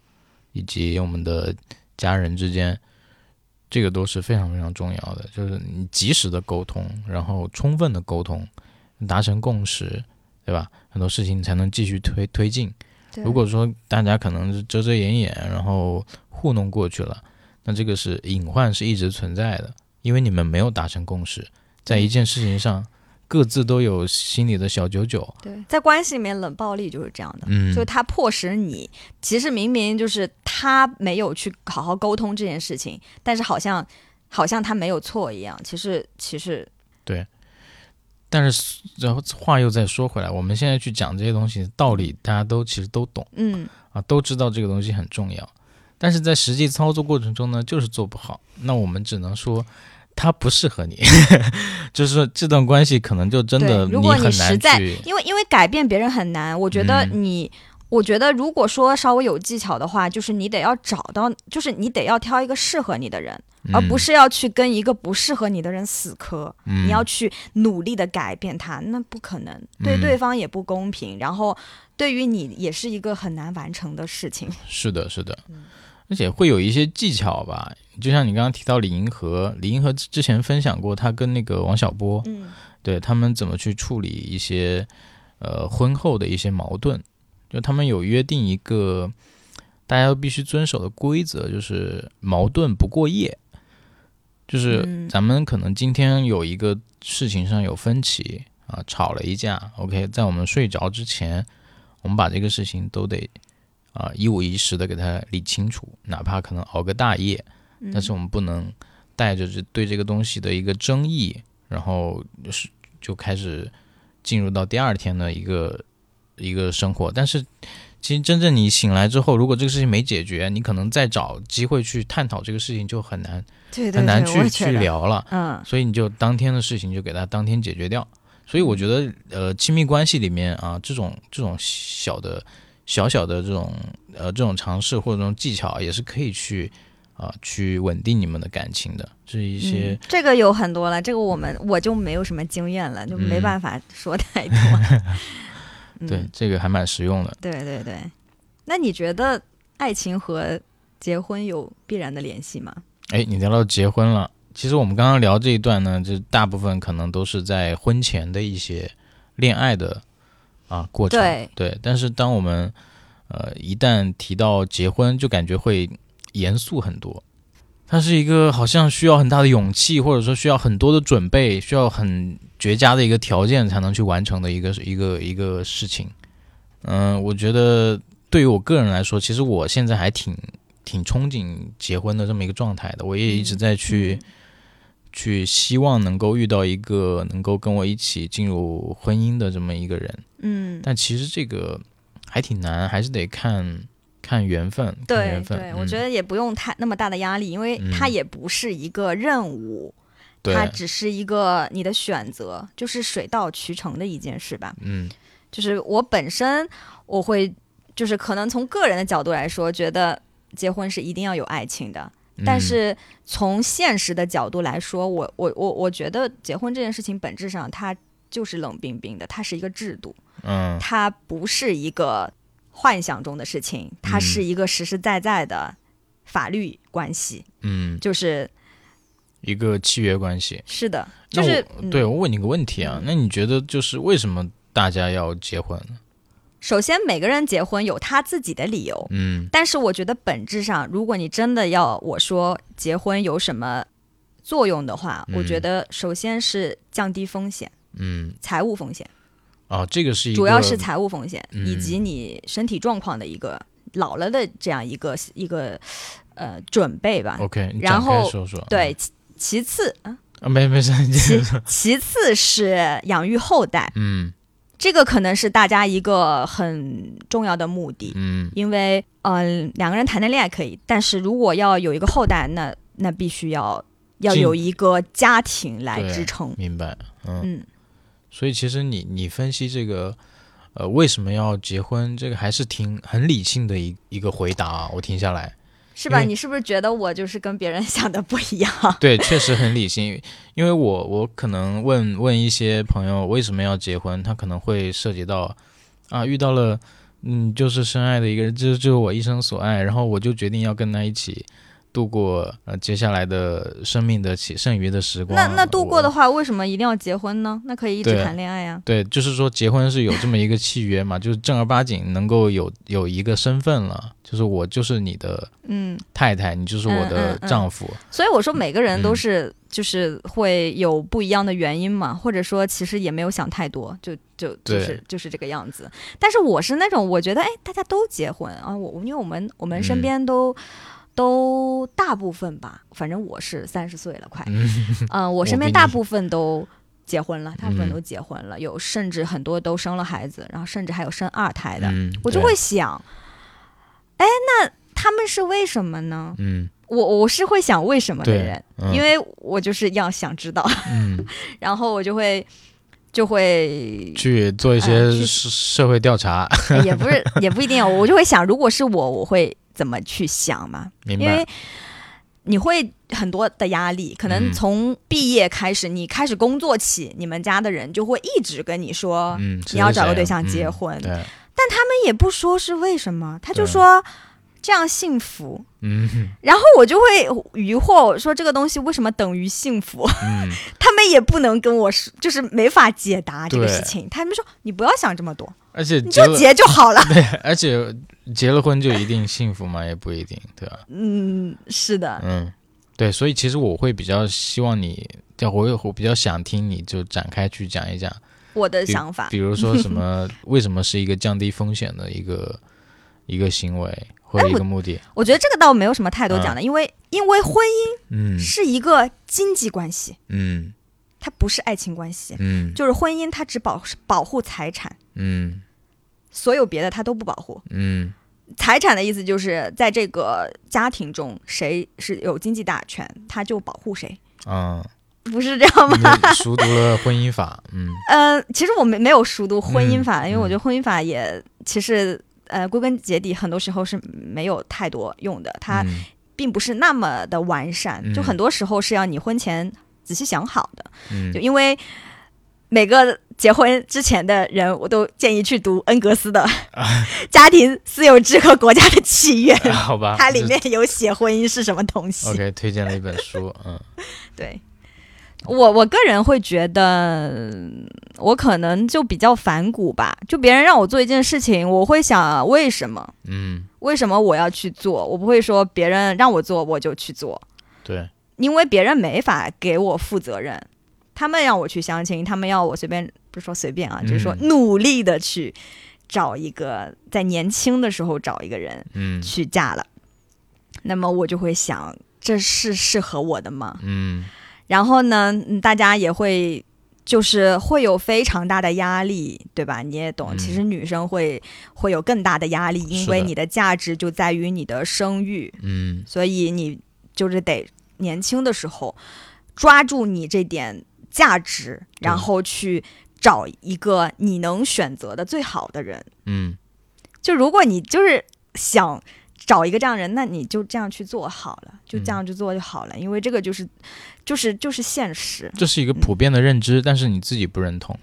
以及我们的家人之间，这个都是非常非常重要的。就是你及时的沟通，然后充分的沟通，达成共识，对吧？很多事情才能继续推推进。如果说大家可能是遮遮掩掩，然后糊弄过去了，那这个是隐患是一直存在的，因为你们没有达成共识，在一件事情上各自都有心里的小九九。对，在关系里面冷暴力就是这样的，嗯就是他迫使你，其实明明就是他没有去好好沟通这件事情，但是好像好像他没有错一样，其实其实对但是，然后话又再说回来，我们现在去讲这些东西，道理大家都其实都懂嗯，啊，都知道这个东西很重要，但是在实际操作过程中呢，就是做不好。那我们只能说，它不适合你，就是说这段关系可能就真的对如果你实在，因为因为改变别人很难，我觉得嗯你。我觉得如果说稍微有技巧的话，就是你得要找到，就是你得要挑一个适合你的人，而不是要去跟一个不适合你的人死磕。嗯你要去努力的改变他，那不可能，对嗯对方也不公平，然后对于你也是一个很难完成的事情。是的，是的，嗯而且会有一些技巧吧，就像你刚刚提到李银河，李银河之之前分享过他跟那个王小波，嗯对他们怎么去处理一些呃婚后的一些矛盾，就他们有约定一个大家都必须遵守的规则，就是矛盾不过夜。就是嗯。咱们可能今天有一个事情上有分歧啊，吵了一架，OK，在我们睡着之前，我们把这个事情都得啊一五一十的给它理清楚，哪怕可能熬个大夜，嗯但是我们不能带着这对这个东西的一个争议，然后就是就开始进入到第二天的一个一个生活。但是其实真正你醒来之后，如果这个事情没解决，你可能再找机会去探讨这个事情就很难对对很难去去聊了。嗯所以你就当天的事情就给它当天解决掉。所以我觉得，呃，亲密关系里面啊，这种这种小的、小小的这种呃这种尝试或者这种技巧，也是可以去啊、去稳定你们的感情的。这是一些嗯，这个有很多了，这个我们我就没有什么经验了，就没嗯办法说太多。嗯对、这个还蛮实用的。对对对，那你觉得爱情和结婚有必然的联系吗？哎，你聊到结婚了，其实我们刚刚聊这一段呢，就大部分可能都是在婚前的一些恋爱的啊过程。对但是当我们呃一旦提到结婚，就感觉会严肃很多。它是一个好像需要很大的勇气，或者说需要很多的准备，需要很绝佳的一个条件才能去完成的一个一个一个事情。嗯、我觉得对于我个人来说，其实我现在还挺挺憧憬结婚的这么一个状态的。我也一直在去、去希望能够遇到一个能够跟我一起进入婚姻的这么一个人。嗯，但其实这个还挺难，还是得看看缘分。看对缘分对，我嗯觉得也不用太那么大的压力，因为嗯它也不是一个任务，对，它只是一个你的选择，就是水到渠成的一件事吧。嗯就是我本身我会，就是可能从个人的角度来说，觉得结婚是一定要有爱情的。但嗯是从现实的角度来说，我我我我觉得结婚这件事情本质上它就是冷冰冰的，它是一个制度，嗯。它不是一个幻想中的事情，它嗯是一个实实在在的法律关系，嗯，就是一个契约关系。是的，就是我对嗯我问你个问题啊，嗯。那你觉得就是为什么大家要结婚呢？首先每个人结婚有他自己的理由，嗯。但是我觉得本质上，如果你真的要我说结婚有什么作用的话，嗯。我觉得首先是降低风险，嗯。财务风险，啊，这个是一个主要是财务风险、嗯。以及你身体状况的一个老了的这样一个一个呃准备吧。OK，然后说说。对，其其次啊，啊，没没事，其次是养育后代，嗯这个可能是大家一个很重要的目的。嗯因为嗯、呃两个人谈谈恋爱可以，但是如果要有一个后代，那那必须要要有一个家庭来支撑。明白，嗯，嗯，所以其实你你分析这个。呃，为什么要结婚？这个还是挺很理性的一一个回答啊，我听下来。是吧？你是不是觉得我就是跟别人 想的不一样？对，确实很理性。因为我我可能问问一些朋友为什么要结婚，他可能会涉及到啊，遇到了嗯，就是深爱的一个人，这就是我一生所爱，然后我就决定要跟他一起度过呃接下来的生命的其剩余的时光。那那度过的话，为什么一定要结婚呢？那可以一直谈恋爱呀、对，就是说结婚是有这么一个契约嘛，就是正儿八经能够有有一个身份了，就是我就是你的嗯，太太，你就是我嗯的嗯嗯丈夫。所以我说每个人都嗯是就是会有不一样的原因嘛，或者说其实也没有想太多，就就就是就是这个样子。但是我是那种我觉得哎，大家都结婚啊，我因为我们我们身嗯边都。都大部分吧，反正我是三十岁了，快，嗯。嗯、我身边大部分都结婚了，大部分嗯都结婚了，有甚至很多都生了孩子，然后甚至还有生二胎的，嗯，我就会想，哎，那他们是为什么呢？嗯。我我是会想为什么的人，嗯。因为我就是要想知道，嗯。然后我就会就会去做一些社会调查，也不是也不一定，我就会想，如果是我，我会怎么去想嘛？因为？你会很多的压力，可能嗯从毕业开始，你开始工作起，你们家的人就会一直跟你说，嗯，你要找个对象结嗯婚对，他们也不说是为什么，他就说这样幸福。嗯 然后我就会疑惑，说这个东西为什么等于幸福？嗯，他们也不能跟我说，就是没法解答这个事情。他们说你不要想这么多，而且你就结就好了。对，而且结了婚就一定幸福吗？也不一定，对吧？嗯，是的，嗯，对，所以其实我会比较希望你我有我比较想听你就展开去讲一讲，我的想法。比如说什么，为什么是一个降低风险的一个一个行为或者一个目的？我觉得这个倒没有什么太多讲的，因为因为婚姻嗯是一个经济关系，嗯它不是爱情关系。嗯就是婚姻，它只保保护财产，嗯所有别的他都不保护。嗯。财产的意思就是在这个家庭中，谁是有经济大权，他就保护谁，嗯，不是这样吗？熟读了婚姻法，嗯。呃，其实我没没有熟读婚姻法，嗯。因为我觉得婚姻法也其实呃归根结底很多时候是没有太多用的，它嗯。并不是那么的完善，嗯。就很多时候是要你婚前仔细想好的，嗯。就因为每个结婚之前的人，我都建议去读恩格斯的《家庭私有制和国家的契约》，好吧，它里面有写婚姻是什么东西。OK 推荐了一本书，嗯对我我个人会觉得，我可能就比较反骨吧。就别人让我做一件事情，我会想为什么？嗯，为什么我要去做？我不会说别人让我做我就去做，对，因为别人没法给我负责任。他们让我去相亲，他们要我随便，不是说随便啊，就是说嗯努力的去找一个，在年轻的时候找一个人嗯。去嫁了。那么我就会想，这是适合我的吗？嗯。然后呢，嗯大家也会就是会有非常大的压力，对吧？你也懂，嗯。其实女生会会有更大的压力，因为你的价值就在于你的生育，嗯。所以你就是得年轻的时候抓住你这点价值，然后去找一个你能选择的最好的人。嗯就如果你就是想找一个这样的人，那你就这样去做好了，就这样去做就好了，因为这个就是就是就是现实。这是一个普遍的认知，但是你自己不认同，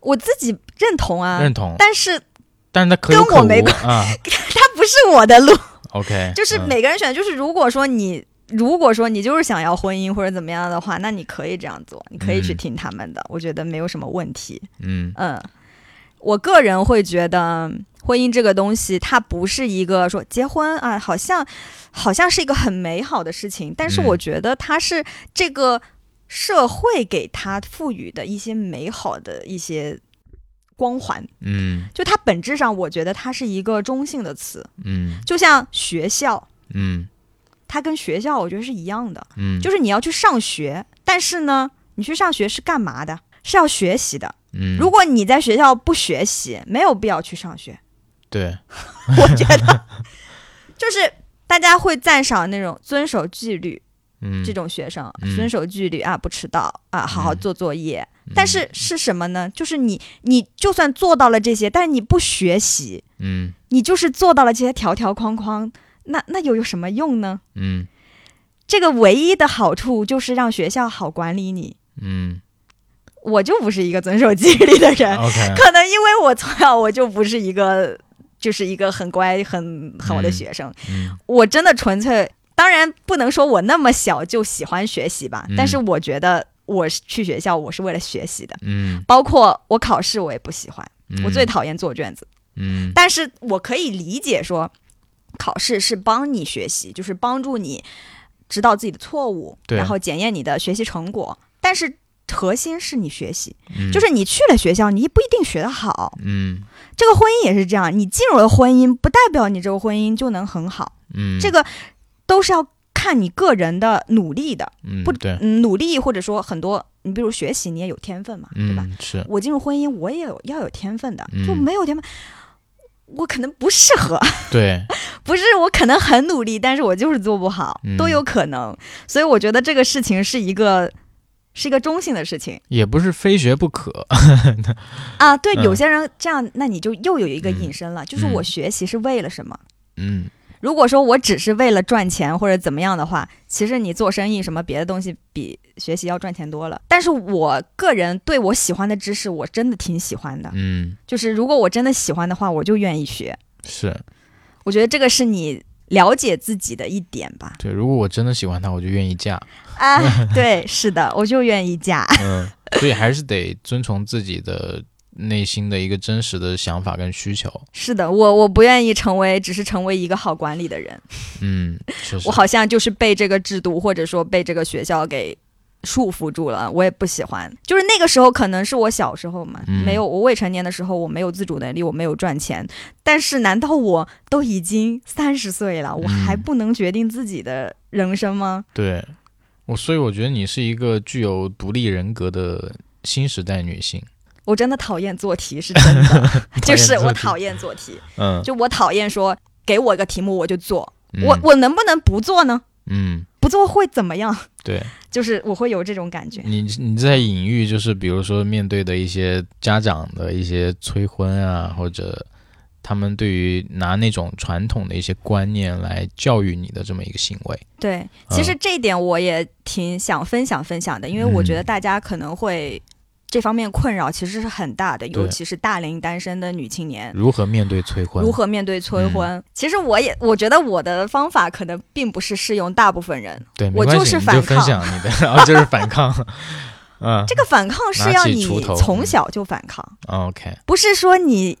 我自己认同啊，认同，但是但是他可有可跟我没关啊。他不是我的路，OK，就是嗯每个人选。就是如果说你如果说你就是想要婚姻或者怎么样的话，那你可以这样做，你可以去嗯。听他们的，我觉得没有什么问题。嗯。嗯，我个人会觉得婚姻这个东西，它不是一个说结婚啊，好像好像是一个很美好的事情，但是嗯。我觉得它是这个社会给它赋予的一些美好的一些光环。嗯。就它本质上，我觉得它是一个中性的词，嗯。就像学校，嗯它跟学校我觉得是一样的，嗯，就是你要去上学，但是呢，你去上学是干嘛的？是要学习的。嗯，如果你在学校不学习，没有必要去上学。对，我觉得，就是大家会赞赏那种遵守纪律嗯这种学生，嗯遵守纪律啊，不迟到啊，好好嗯做作业。但是是什么呢？就是你，你就算做到了这些，但是你不学习，嗯你就是做到了这些条条框框，那那又有什么用呢？嗯这个唯一的好处就是让学校好管理你。嗯我就不是一个遵守纪律的人，，OK，可能因为我从小我就不是一个，就是一个很乖、很很好的嗯学生。嗯我真的纯粹，当然不能说我那么小就喜欢学习吧，嗯但是我觉得我是去学校，我是为了学习的。嗯，包括我考试，我也不喜欢，嗯我最讨厌做卷子。嗯但是我可以理解说，考试是帮你学习，就是帮助你知道自己的错误，然后检验你的学习成果。但是核心是你学习，嗯就是你去了学校，你不一定学得好。嗯这个婚姻也是这样，你进入了婚姻，不代表你这个婚姻就能很好，嗯，这个都是要看你个人的努力的。不努力或者说很多，你比如学习，你也有天分嘛，对吧？嗯是，我进入婚姻，我也有要有天分的，嗯就没有天分，我可能不适合，对，不是我可能很努力，但是我就是做不好，嗯都有可能。所以我觉得这个事情是一个是一个中性的事情也不是非学不可。啊。对，嗯有些人这样，那你就又有一个嗯引申了，就是嗯我学习是为了什么？嗯如果说我只是为了赚钱或者怎么样的话，其实你做生意什么别的东西比学习要赚钱多了。但是我个人对我喜欢的知识，我真的挺喜欢的。嗯，就是如果我真的喜欢的话，我就愿意学。是我觉得这个是你了解自己的一点吧。对。如果我真的喜欢他，我就愿意嫁。啊，对，是的，我就愿意嫁。嗯，所以还是得遵从自己的内心的一个真实的想法跟需求。是的，我我不愿意成为只是成为一个好管理的人，嗯，确实我。好像就是被这个制度或者说被这个学校给束缚住了，我也不喜欢。就是那个时候可能是我小时候嘛，嗯没有我未成年的时候，我没有自主能力，我没有赚钱。但是难道我都已经三十岁了，我还嗯不能决定自己的人生吗？对我，所以我觉得你是一个具有独立人格的新时代女性。我真的讨厌做题，是真的，就是我讨厌做题，嗯，就我讨厌说给我一个题目我就做，嗯我我能不能不做呢？嗯，不做会怎么样？对 就是我会有这种感觉。你你在隐喻，就是比如说面对的一些家长的一些催婚啊，或者他们对于拿那种传统的一些观念来教育你的这么一个行为。对，其实这一点我也挺想分享分享的，因为我觉得大家可能会这方面困扰其实是很大的，尤其是大龄单身的女青年。如何面对催婚？如何面对催婚？其实我也我觉得我的方法可能并不是适用大部分人。对，我就就是反抗分享你的，然后就是反抗。嗯 这个反抗是要你从小就反抗，，OK，不是说你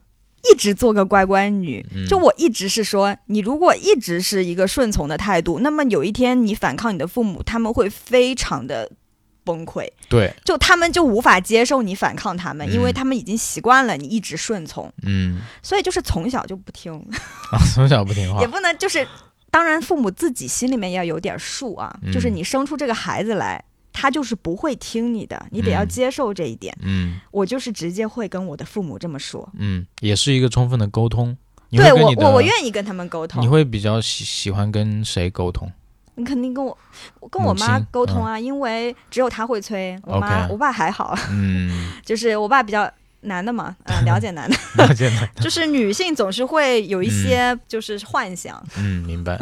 一直做个乖乖女。嗯就我一直是说，你如果一直是一个顺从的态度，那么有一天你反抗你的父母，他们会非常的崩溃，对，就他们就无法接受你反抗他们，嗯因为他们已经习惯了你一直顺从，嗯，所以就是从小就不听，啊，从小不听话 也，不能就是，当然父母自己心里面也要有点数啊，嗯就是你生出这个孩子来。他就是不会听你的，你得要嗯接受这一点。嗯我就是直接会跟我的父母这么说，嗯，也是一个充分的沟通。对我我我愿意跟他们沟通。你会比较喜喜欢跟谁沟通？你肯定跟我我跟我妈沟通啊，因为只有她会催，我妈我爸还好，嗯，就是我爸比较男的嘛，呃、了解男的，了解了。就是女性总是会有一些就是幻想，嗯，明白。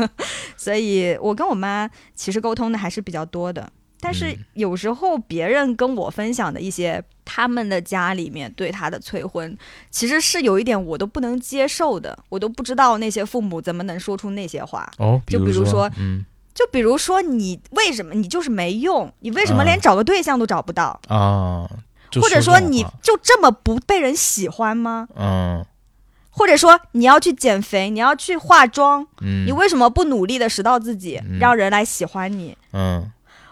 所以我跟我妈其实沟通的还是比较多的。但是嗯。有时候别人跟我分享的一些他们的家里面对他的催婚，其实是有一点我都不能接受的，我都不知道那些父母怎么能说出那些话。哦，就比如说，嗯就比如说你为什么你就是没用，你为什么嗯连找个对象都找不到，啊，或者说你就这么不被人喜欢吗？嗯或者说你要去减肥，你要去化妆，嗯，你为什么不努力的拾到自己，嗯让人来喜欢你？嗯，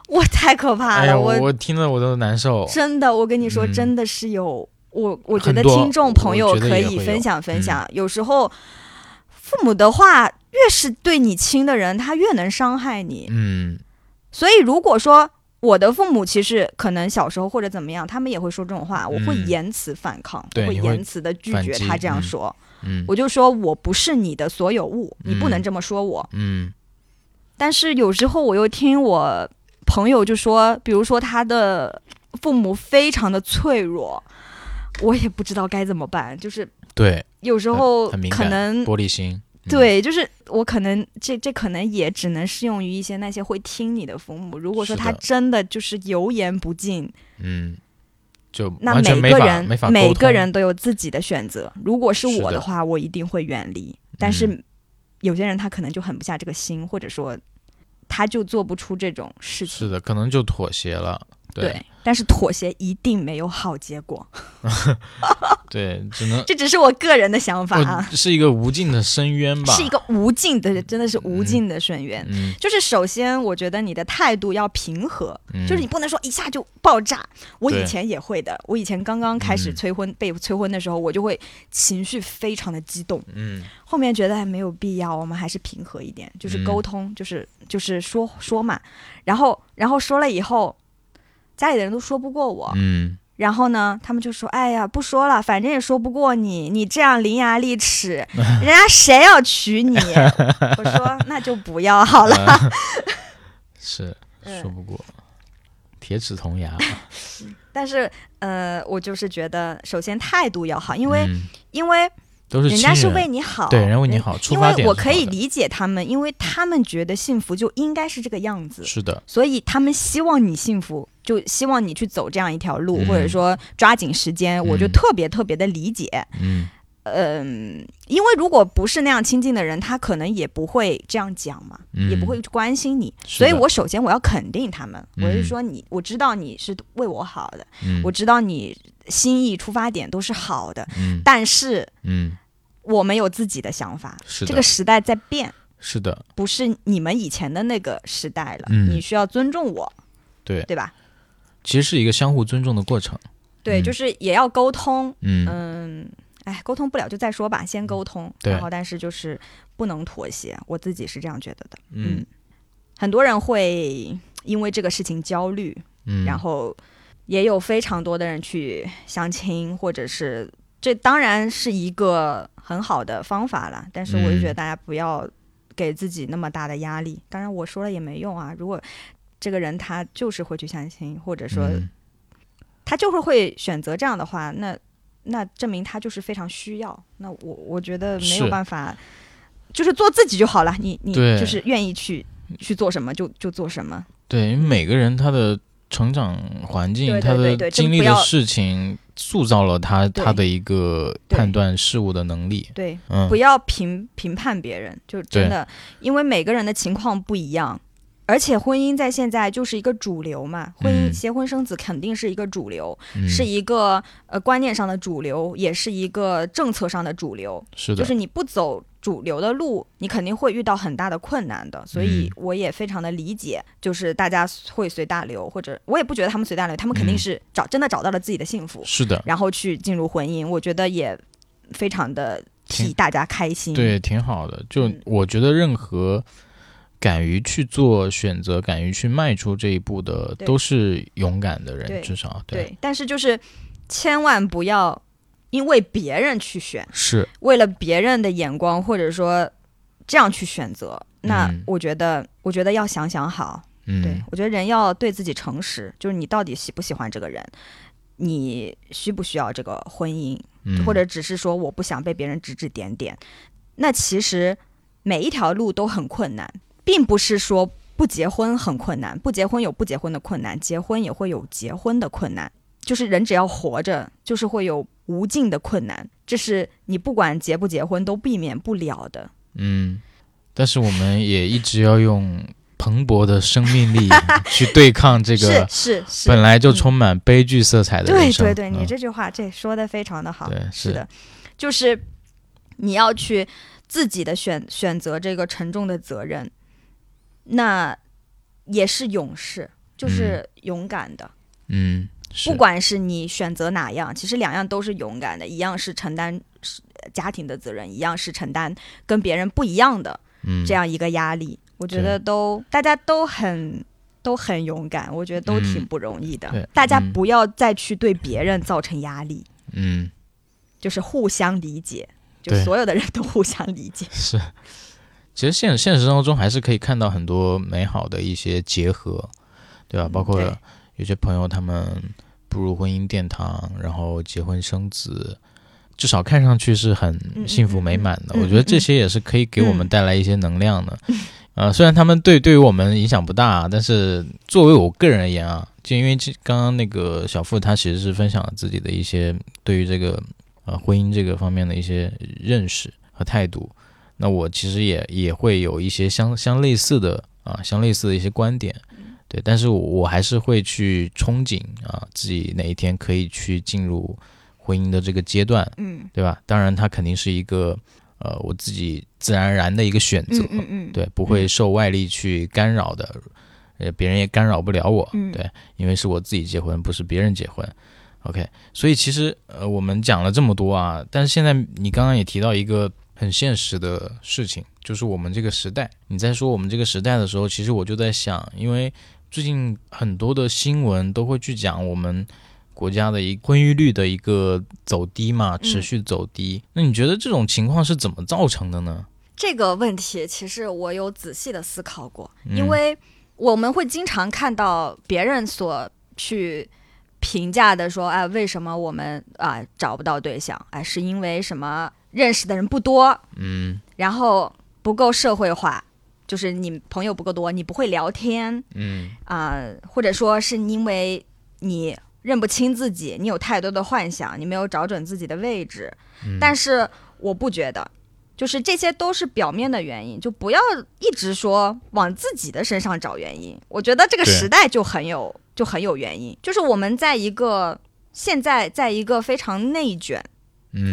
我太可怕了，哎，我我我听了我都难受。真的，我跟你说，嗯真的是有我，我觉得听众朋友可以分享分享。有时候父母的话越是对你亲的人，他越能伤害你。嗯所以如果说我的父母其实可能小时候或者怎么样，他们也会说这种话，我会嗯言辞反抗，我会言辞的拒绝他这样嗯说。嗯我就说我不是你的所有物，你不能嗯这么说我。嗯但是有时候我又听我朋友就说，比如说他的父母非常的脆弱，我也不知道该怎么办。就是对，有时候可能玻璃心。嗯，对，就是我可能这这可能也只能适用于一些那些会听你的父母。如果说他真的就是油盐不进，嗯，就那每个人每个人都有自己的选择。如果是我的话，我一定会远离。但是嗯有些人他可能就狠不下这个心，或者说他就做不出这种事情。是的，可能就妥协了。对，但是妥协一定没有好结果，对，只能这只是我个人的想法啊，哦是一个无尽的深渊吧？是一个无尽的，真的是无尽的深渊。嗯，就是首先，我觉得你的态度要平和，嗯就是你不能说一下就爆炸。我以前也会的，我以前刚刚开始嗯催婚、被催婚的时候，我就会情绪非常的激动。嗯后面觉得还没有必要，我们还是平和一点，就是嗯沟通，就是就是说说嘛。然后然后说了以后，家里的人都说不过我，嗯。然后呢，他们就说：“哎呀，不说了，反正也说不过你，你这样伶牙俐齿，人家谁要娶你？” 我说：“那就不要好了。啊 是嗯。说不过，铁齿铜牙，但是呃，我就是觉得，首先态度要好，因为、嗯。因为都是人家是为你好，对人家为你好出因发点为我可以理解他们，因为他们觉得幸福就应该是这个样子，是的，所以他们希望你幸福，就希望你去走这样一条路，嗯。或者说抓紧时间，我就嗯特别特别的理解。嗯。嗯，因为如果不是那样亲近的人，他可能也不会这样讲嘛，嗯。也不会去关心你。所以我首先我要肯定他们，嗯。我是说你，我知道你是为我好的，嗯。我知道你心意出发点都是好的，嗯。但是嗯。我们有自己的想法，是的。这个时代在变。是的，不是你们以前的那个时代了，嗯。你需要尊重我，对，对吧？其实是一个相互尊重的过程。对，嗯。就是也要沟通，嗯。嗯，哎，沟通不了就再说吧，先沟通，然后但是就是不能妥协，我自己是这样觉得的。嗯。很多人会因为这个事情焦虑，嗯，然后也有非常多的人去相亲，或者是这当然是一个很好的方法了，但是我就觉得嗯大家不要给自己那么大的压力。当然我说了也没用啊，如果这个人他就是会去相亲，或者说嗯他就是会选择这样的话，那那证明他就是非常需要。那我我觉得没有办法，就是做自己就好了。你你就是愿意去去做什么就就做什么。对，因为每个人他的成长环境，对对他的经历的事情，塑造了他他的一个判断事物的能力。对，嗯不，要评评判别人，就真的，因为每个人的情况不一样。而且婚姻在现在就是一个主流嘛，婚姻嗯结婚生子肯定是一个主流，嗯是一个呃观念上的主流，也是一个政策上的主流。是的，就是你不走主流的路，你肯定会遇到很大的困难的。所以嗯我也非常的理解，就是大家会随大流，或者我也不觉得他们随大流，他们肯定嗯是找、真的找到了自己的幸福，是的，然后去进入婚姻。我觉得也非常的替大家开心。对，挺好的。就嗯我觉得，任何敢于去做选择、敢于去迈出这一步的，都是勇敢的人，至少对，但是就是千万不要因为别人去选，是，为了别人的眼光，或者说这样去选择。那嗯我觉得，我觉得要想想好。嗯，对我觉得人要对自己诚实，就是你到底喜不喜欢这个人，你需不需要这个婚姻，嗯，或者只是说我不想被别人指指点点。那其实每一条路都很困难，并不是说不结婚很困难，不结婚有不结婚的困难，结婚也会有结婚的困难。就是人只要活着，就是会有无尽的困难，这是你不管结不结婚都避免不了的。嗯，但是我们也一直要用蓬勃的生命力 去对抗这个是是，本来就充满悲剧色彩的对人生。对对，你嗯这句话这说的非常的好。对是是的，就是你要去自己的选选择这个沉重的责任，那也是勇士，就是勇敢的。嗯，是不管是你选择哪样，其实两样都是勇敢的，一样是承担呃家庭的责任，一样是承担跟别人不一样的嗯这样一个压力。我觉得都大家都很都很勇敢，我觉得都挺嗯不容易的。对大家嗯不要再去对别人造成压力，嗯就是互相理解，就所有的人都互相理解。是。其实现现实生活中还是可以看到很多美好的一些结合，对吧？包括对有些朋友他们步入婚姻殿堂，然后结婚生子，至少看上去是很嗯幸福美满的。嗯嗯我觉得这些也是可以给我们嗯带来一些能量的。呃，虽然他们对对于我们影响不大，但是作为我个人而言啊，就因为这刚刚那个小付他其实是分享了自己的一些对于这个呃婚姻这个方面的一些认识和态度，那我其实也也会有一些相相类似的啊相类似的一些观点，对，但是我我还是会去憧憬啊自己哪一天可以去进入婚姻的这个阶段，嗯对吧？当然，它肯定是一个呃我自己自然而然的一个选择，嗯嗯嗯，对，不会受外力去干扰的，呃，别人也干扰不了我，嗯对，因为是我自己结婚，不是别人结婚。OK，所以其实呃，我们讲了这么多啊，但是现在你刚刚也提到一个很现实的事情，就是我们这个时代。你在说我们这个时代的时候，其实我就在想，因为最近很多的新闻都会去讲我们国家的一个婚育率的一个走低嘛，持续走低。那你觉得这种情况是怎么造成的呢？这个问题其实我有仔细的思考过，嗯因为我们会经常看到别人所去评价的说，哎，为什么我们啊、找不到对象？哎，是因为什么？认识的人不多，嗯然后不够社会化，就是你朋友不够多，你不会聊天嗯啊、或者说是因为你认不清自己，你有太多的幻想，你没有找准自己的位置。嗯，但是我不觉得，就是这些都是表面的原因，就不要一直说往自己的身上找原因。我觉得这个时代就很有就很有原因，就是我们在一个现在在一个非常内卷、嗯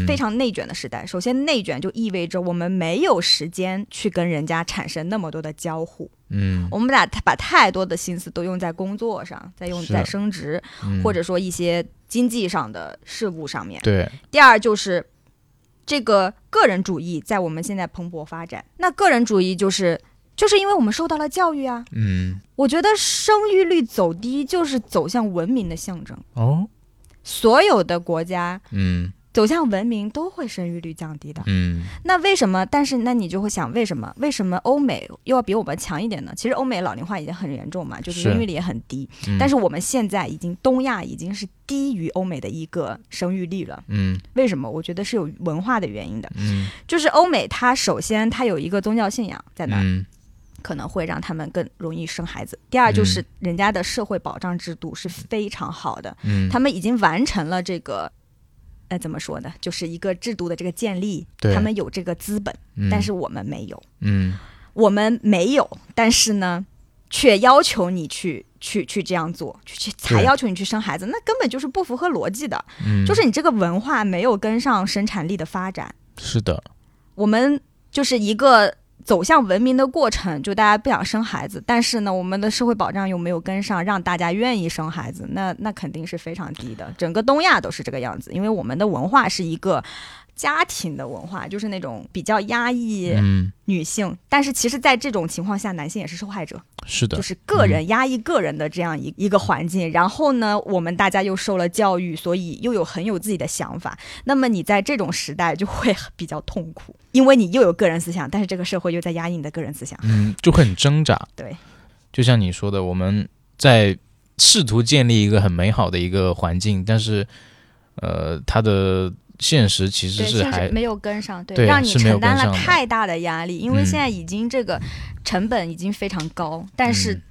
非常内卷的时代。首先，内卷就意味着我们没有时间去跟人家产生那么多的交互，嗯我们把把太多的心思都用在工作上，在用在升职，嗯或者说一些经济上的事物上面。对第二就是这个个人主义在我们现在蓬勃发展。那个人主义就是就是因为我们受到了教育啊。嗯我觉得生育率走低就是走向文明的象征。哦所有的国家嗯走向文明都会生育率降低的。嗯那为什么？但是那你就会想，为什么？为什么欧美又要比我们强一点呢？其实欧美老龄化已经很严重嘛，就是是生育率也很低。嗯，但是我们现在已经东亚已经是低于欧美的一个生育率了。嗯为什么？我觉得是有文化的原因的。嗯就是欧美，它首先它有一个宗教信仰在那儿，嗯可能会让他们更容易生孩子。第二就是人家的社会保障制度是非常好的，嗯，他们已经完成了这个，呃，怎么说呢？就是一个制度的这个建立，他们有这个资本，嗯但是我们没有，嗯我们没有，但是呢，却要求你去去去这样做，去去才要求你去生孩子，那根本就是不符合逻辑的，嗯就是你这个文化没有跟上生产力的发展。是的我们就是一个走向文明的过程，就大家不想生孩子，但是呢，我们的社会保障又没有跟上，让大家愿意生孩子，那那肯定是非常低的。整个东亚都是这个样子，因为我们的文化是一个家庭的文化，就是那种比较压抑嗯女性，但是其实，在这种情况下，男性也是受害者，是的就是个人压抑个人的这样一一个环境。然后呢，我们大家又受了教育，所以又有很有自己的想法。那么你在这种时代就会比较痛苦，因为你又有个人思想，但是这个社会又在压抑你的个人思想。嗯就会很挣扎。对，就像你说的，我们在试图建立一个很美好的一个环境，但是呃，他的现实其实，是还没有跟上，对，对让你承担了太大的压力，因为嗯现在已经这个成本已经非常高，但是。嗯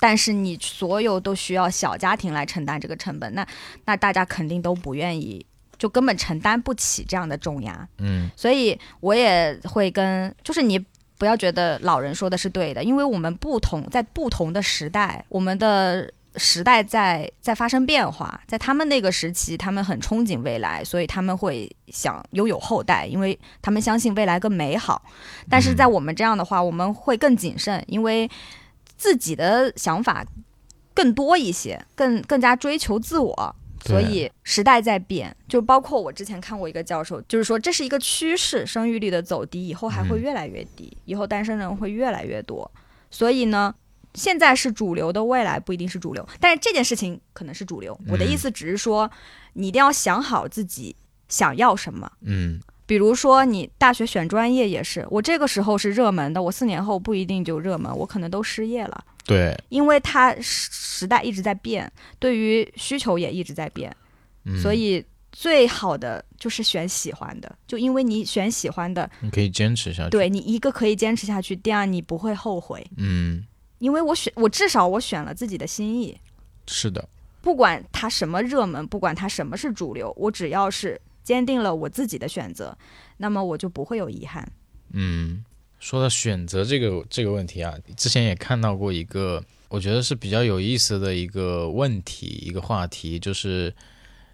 但是你所有都需要小家庭来承担这个成本，那那大家肯定都不愿意，就根本承担不起这样的重压。嗯所以我也会跟，就是你不要觉得老人说的是对的，因为我们不同在不同的时代，我们的时代在在发生变化，在他们那个时期，他们很憧憬未来，所以他们会想拥有后代，因为他们相信未来更美好。但是在我们这样的话，我们会更谨慎，因为自己的想法更多一些，更更加追求自我。所以时代在变，就包括我之前看过一个教授，就是说这是一个趋势，生育率的走低，以后还会嗯越来越低，以后单身人会越来越多。所以呢，现在是主流的，未来不一定是主流，但是这件事情可能是主流。我的意嗯思只是说，你一定要想好自己想要什么。嗯比如说，你大学选专业也是，我这个时候是热门的，我四年后不一定就热门，我可能都失业了。对，因为它时时代一直在变，对于需求也一直在变，嗯所以最好的就是选喜欢的，就因为你选喜欢的，你可以坚持下去。，对你一个可以坚持下去，第二你不会后悔，嗯，因为我选我至少我选了自己的心意，是的，不管它什么热门，不管它什么是主流，我只要是坚定了我自己的选择，那么我就不会有遗憾。嗯，说到选择这个这个问题啊，之前也看到过一个，我觉得是比较有意思的一个问题，一个话题，就是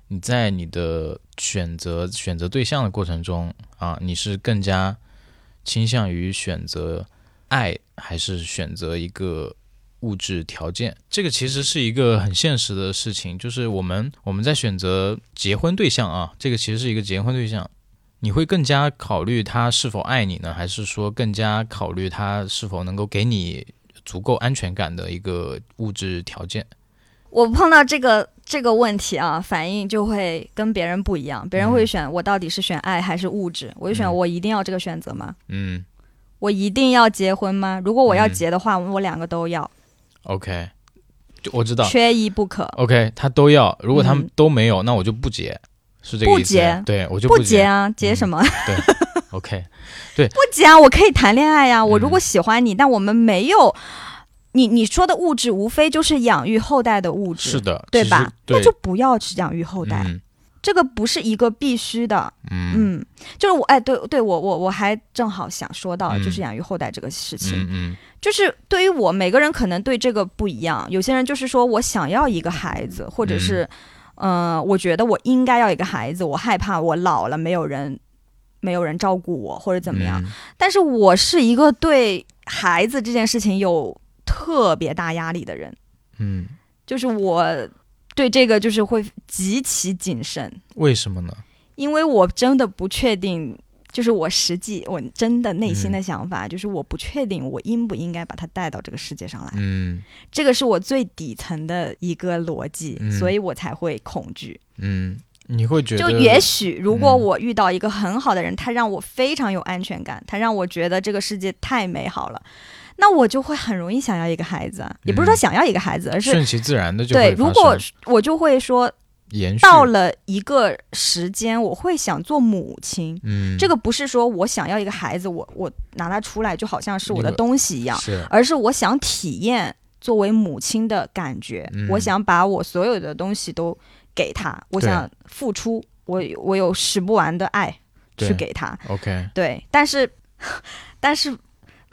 你在你的选择选择对象的过程中啊，你是更加倾向于选择爱，还是选择一个物质条件？这个其实是一个很现实的事情，就是我们我们在选择结婚对象啊，这个其实是一个结婚对象。你会更加考虑他是否爱你呢，还是说更加考虑他是否能够给你足够安全感的一个物质条件？我碰到这个这个问题啊，反应就会跟别人不一样。别人会嗯选我到底是选爱还是物质？我就选嗯我一定要这个选择吗？嗯我一定要结婚吗？如果我要嗯。结的话，我两个都要。，OK，就我知道。缺一不可。，OK，他都要，如果他们嗯。都没有，那我就不结，是这个意思？不结？对我就不结。结啊，结什么？对 OK，对。不结啊，我可以谈恋爱呀、我如果嗯喜欢你，但我们没有，你你说的物质，无非就是养育后代的物质，是的，对吧？对，那就不要去养育后代，嗯这个不是一个必须的。嗯。嗯，就是我，哎，对对，我我我还正好想说到，嗯就是养育后代这个事情，嗯嗯。就是对于我每个人可能对这个不一样，有些人就是说我想要一个孩子，或者是，嗯、呃，我觉得我应该要一个孩子，我害怕我老了没有人没有人照顾我或者怎么样。嗯。但是我是一个对孩子这件事情有特别大压力的人，嗯，就是我对这个就是会极其谨慎，为什么呢？因为我真的不确定。就是我实际我真的内心的想法，就是我不确定我应不应该把他带到这个世界上来。嗯这个是我最底层的一个逻辑，嗯所以我才会恐惧。嗯，你会觉得就也许如果嗯我遇到一个很好的人，他让我非常有安全感，他让我觉得这个世界太美好了，那我就会很容易想要一个孩子啊。也不是说嗯想要一个孩子，而是顺其自然的就对，如果我就会说，到了一个时间，我会想做母亲。嗯这个不是说我想要一个孩子，我我拿他出来就好像是我的东西一样，是而是我想体验作为母亲的感觉，嗯我想把我所有的东西都给他，我想付出，我我有使不完的爱去给他，OK 对，但是 但是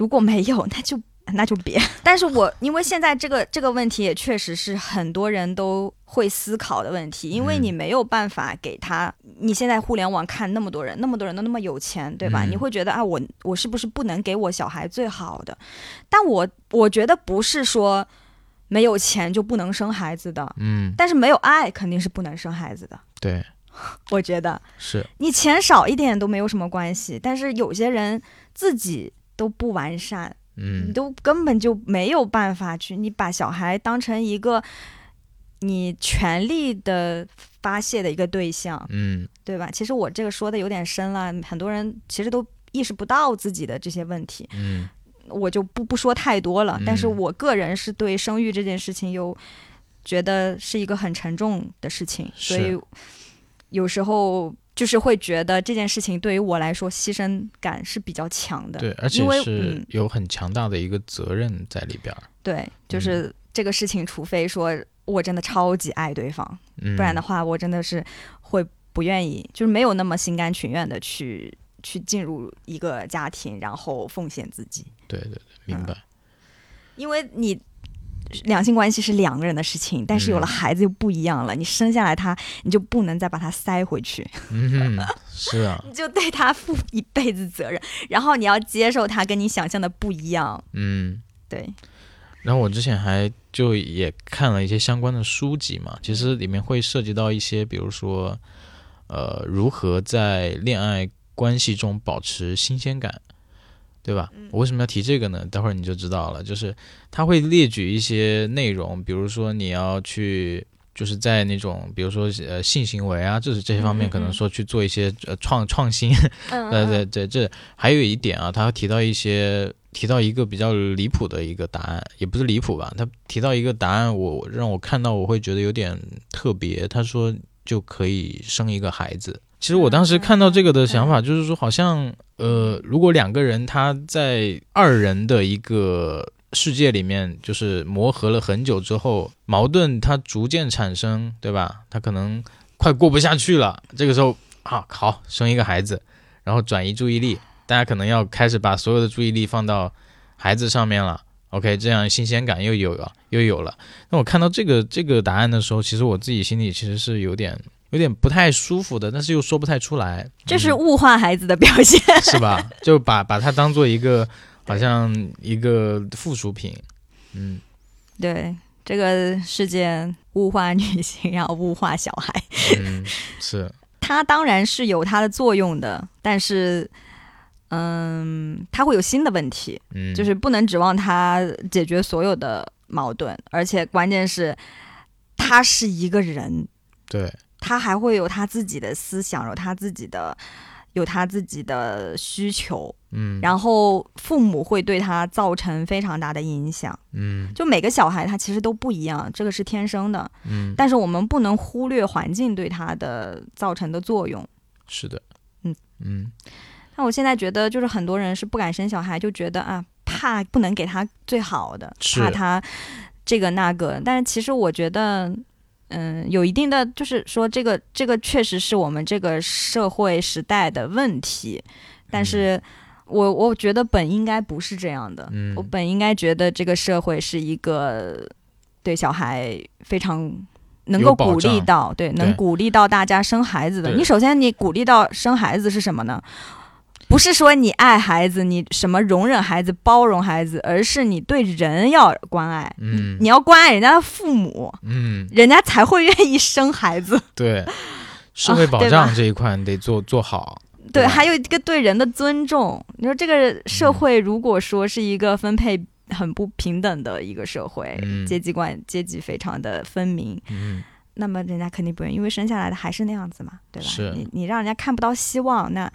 如果没有，那就。那就别。但是我因为现在这个这个问题也确实是很多人都会思考的问题，因为嗯你没有办法给他。你现在互联网看那么多人，那么多人都那么有钱，对吧？嗯你会觉得啊，我我是不是不能给我小孩最好的？但我我觉得不是说没有钱就不能生孩子的，嗯但是没有爱肯定是不能生孩子的。对 我觉得是你钱少一点都没有什么关系，但是有些人自己都不完善，嗯你嗯都根本就没有办法去，你把小孩当成一个你权力的发泄的一个对象，嗯对吧？其实我这个说的有点深了，很多人其实都意识不到自己的这些问题，嗯我就不不说太多了。但是嗯我个人是对生育这件事情有觉得是一个很沉重的事情，所以有时候就是会觉得这件事情对于我来说牺牲感是比较强的。对，而且是嗯有很强大的一个责任在里边儿，对，就是这个事情，除非说我真的超级爱对方，嗯，不然的话，我真的是会不愿意，就是没有那么心甘情愿的去去进入一个家庭，然后奉献自己，对对对，明白，因为你。两性关系是两个人的事情，但是有了嗯孩子又不一样了。你生下来他，你就不能再把他塞回去，是啊，你就对他负一辈子责任，然后你要接受他跟你想象的不一样。嗯。对，然后我之前还就也看了一些相关的书籍嘛，其实里面会涉及到一些，比如说，呃，如何在恋爱关系中保持新鲜感，对吧？我为什么要提这个呢？待会儿你就知道了。就是他会列举一些内容，比如说你要去。就是在那种，比如说呃性行为啊，就是这些方面，可能说去做一些呃创创新，嗯 对对对，这还有一点啊，他提到一些提到一个比较离谱的一个答案，也不是离谱吧，他提到一个答案我，让我看到我会觉得有点特别。他说就可以生一个孩子。其实我当时看到这个的想法就是说，好像呃，如果两个人他在二人的一个世界里面，就是磨合了很久之后，矛盾它逐渐产生，对吧？他可能快过不下去了，这个时候啊，好生一个孩子，然后转移注意力，大家可能要开始把所有的注意力放到孩子上面了。OK，这样新鲜感又有了，又有了。那我看到这个这个答案的时候，其实我自己心里其实是有点有点不太舒服的，但是又说不太出来，这是嗯。物化孩子的表现。是吧？就把把它当做一个好像一个附属品，嗯。对，这个世界物化女性，然后物化小孩，嗯，是。它当然是有它的作用的，但是，嗯，它会有新的问题，嗯，就是不能指望它解决所有的矛盾，而且关键是，他是一个人，对，他还会有他自己的思想，有他自己的有他自己的需求，嗯，然后父母会对他造成非常大的影响。嗯就每个小孩他其实都不一样，这个是天生的，嗯，但是我们不能忽略环境对他的造成的作用。是的，嗯嗯那我现在觉得，就是很多人是不敢生小孩，就觉得啊，怕不能给他最好的，怕他这个那个。但是其实我觉得，嗯，有一定的，就是说这个这个确实是我们这个社会时代的问题，但是我我觉得本应该不是这样的。嗯我本应该觉得这个社会是一个对小孩非常。能够鼓励到，对，能鼓励到大家生孩子的。你首先你鼓励到生孩子是什么呢？不是说你爱孩子，你什么容忍孩子、包容孩子，而是你对人要关爱。嗯你要关爱人家的父母，嗯，人家才会愿意生孩子。对，社会保障这一块你得做做好。对，还有一个对人的尊重。你说这个社会如果说是一个分配很不平等的一个社会，嗯阶级观阶级非常的分明，嗯那么人家肯定不愿意，因为生下来的还是那样子嘛，对吧？是你你让人家看不到希望，那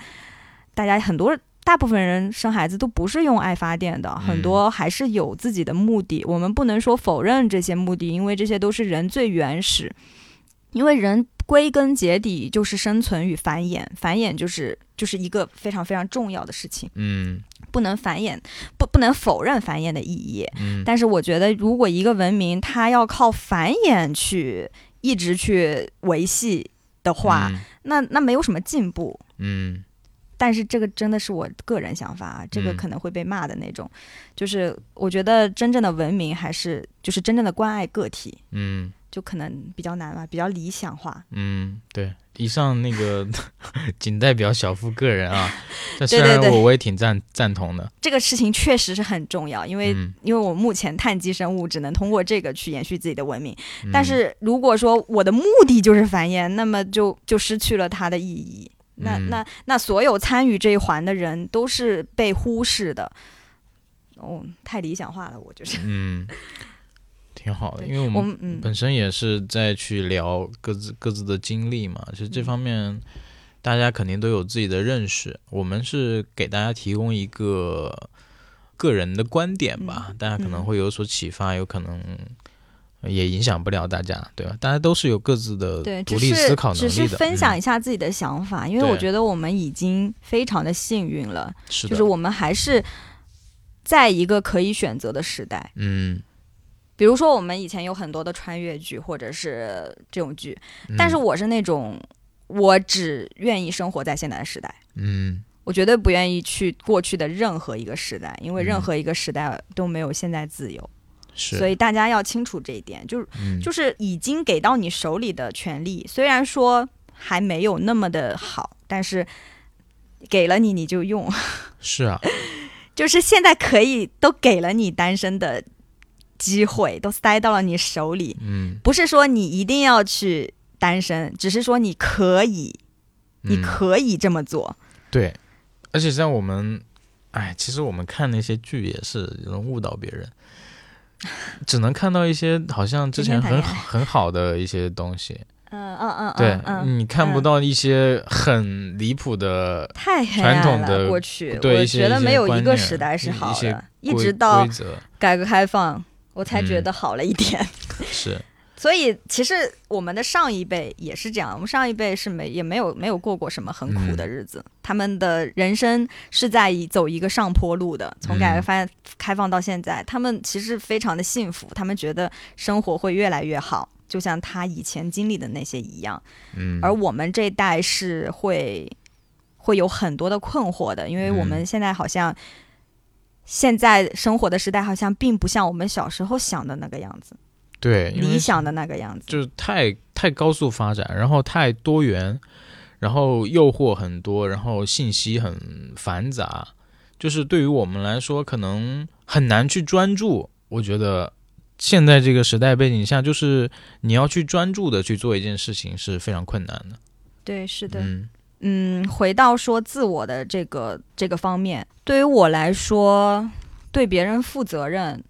大家很多大部分人生孩子都不是用爱发电的，很嗯多还是有自己的目的。我们不能说否认这些目的，因为这些都是人最原始。因为人归根结底就是生存与繁衍，繁衍就是就是一个非常非常重要的事情，嗯不能繁衍，不不能否认繁衍的意义。嗯，但是我觉得，如果一个文明它要靠繁衍去一直去维系的话，嗯那那没有什么进步。嗯但是这个真的是我个人想法啊，这个嗯可能会被骂的那种。就是我觉得真正的文明还是就是真正的关爱个体，嗯就可能比较难吧，比较理想化。嗯，对，以上那个 仅代表小夫个人啊，但虽然我我也挺赞赞同的，这个事情确实是很重要，因为、嗯因为我目前碳基生物只能通过这个去延续自己的文明。嗯但是如果说我的目的就是繁衍，那么就就失去了它的意义。那嗯那那所有参与这一环的人都是被忽视的。哦，太理想化了，我就是。嗯，挺好的，因为我们嗯，本身也是在去聊各自各自的经历嘛，其实这方面大家肯定都有自己的认识，我们是给大家提供一个个人的观点吧，大家可能嗯会有所启发，有可能也影响不了大家，对吧？大家都是有各自的对，独只是立思考能只是力的，嗯分享一下自己的想法，因为我觉得我们已经非常的幸运了，就是我们还是在一个可以选择的时代。嗯，比如说，我们以前有很多的穿越剧或者是这种剧，但是嗯我是那种我只愿意生活在现在的时代。嗯我绝对不愿意去过去的任何一个时代，因为任嗯何一个时代都没有现在自由。是，所以大家要清楚这一点，就是嗯。就是已经给到你手里的权利，虽然说还没有那么的好，但是给了你你就用，是啊，就是现在可以都给了你单身的机会，都塞到了你手里，嗯，不是说你一定要去单身，只是说你可以，你嗯可以这么做。对，而且像我们，哎，其实我们看那些剧也是能误导别人，只能看到一些好像之前很天天谈恋爱。很好的一些东西，嗯嗯嗯，对你看不嗯到一些很离谱的太黑传。统的过去，我对一些觉得没有一个时代是好的，一直到改革开放，我才觉嗯得好了一点。是，所以其实我们的上一辈也是这样，我们上一辈是没也没有没有过过什么很苦的日子，他们的人生是在以走一个上坡路的，从改革嗯。开开放到现在，他们其实非常的幸福，他们觉得生活会越来越好，就像他以前经历的那些一样。嗯，而我们这一代是会会有很多的困惑的，因为我们嗯。现在好像。现在生活的时代好像并不像我们小时候想的那个样子，对理想的那个样子。就是太太高速发展，然后太多元，然后诱惑很多，然后信息很繁杂，就是对于我们来说可能很难去专注。我觉得现在这个时代背景下，就是你要去专注的去做一件事情是非常困难的。对，是的。嗯嗯，回到说自我的这个这个方面，对于我来说，对别人负责任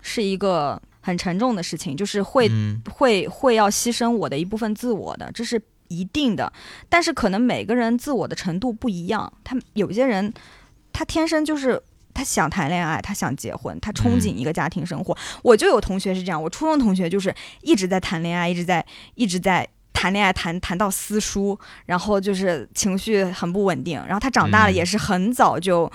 是一个很沉重的事情，就是会、嗯会会要牺牲我的一部分自我的，这是一定的，但是可能每个人自我的程度不一样。他有些人，他天生就是他想谈恋爱，他想结婚，他憧憬一个家庭生活。我就有同学是这样，我初中同学就是一直在谈恋爱，一直在一直在谈恋爱，谈谈到私书，然后就是情绪很不稳定。然后他长大了嗯也是很早就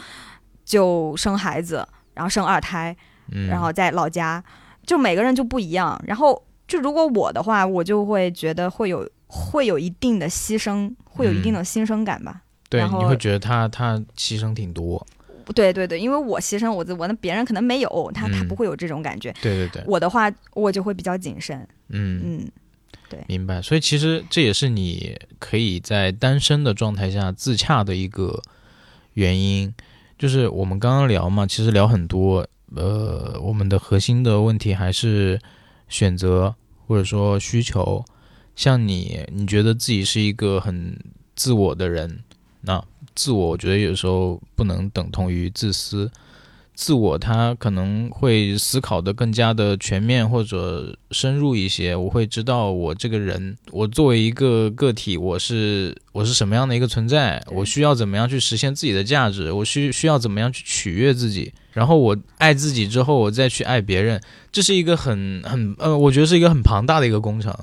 就生孩子，然后生二胎，嗯，然后在老家，就每个人就不一样。然后就如果我的话，我就会觉得会有会有一定的牺牲，会有一定的牺牲感吧。对，你会觉得他他牺牲挺多，对对对，因为我牺牲我自我，那别人可能没有，他他嗯不会有这种感觉。对对对，我的话，我就会比较谨慎。嗯，嗯，对明白。所以其实这也是你可以在单身的状态下自洽的一个原因，就是我们刚刚聊嘛，其实聊很多，呃，我们的核心的问题还是选择或者说需求。像你，你觉得自己是一个很自我的人，那自我，我觉得有时候不能等同于自私。自我他可能会思考的更加的全面或者深入一些，我会知道我这个人，我作为一个个体，我是我是什么样的一个存在，我需要怎么样去实现自己的价值，我需需要怎么样去取悦自己，然后我爱自己之后，我再去爱别人，这是一个很很呃，我觉得是一个很庞大的一个工程。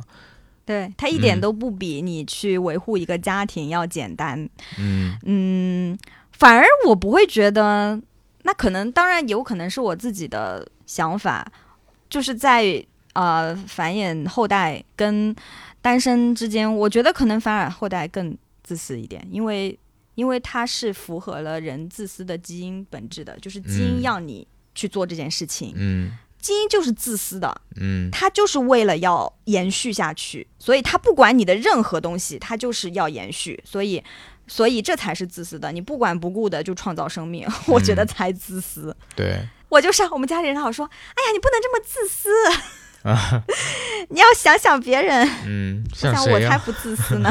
对他一点嗯都不比你去维护一个家庭要简单。嗯嗯，反而我不会觉得，那可能当然有可能是我自己的想法，就是在呃繁衍后代跟单身之间，我觉得可能繁衍后代更自私一点，因为因为它是符合了人自私的基因本质的，就是基因嗯。让你去做这件事情，嗯。基因就是自私的，嗯。它就是为了要延续下去，所以它不管你的任何东西，它就是要延续，所以，所以这才是自私的。你不管不顾的就创造生命，我觉得才自私。对我就是我们家里人老说，哎呀，你不能这么自私，啊 你要想想别人。嗯，像我才不自私呢。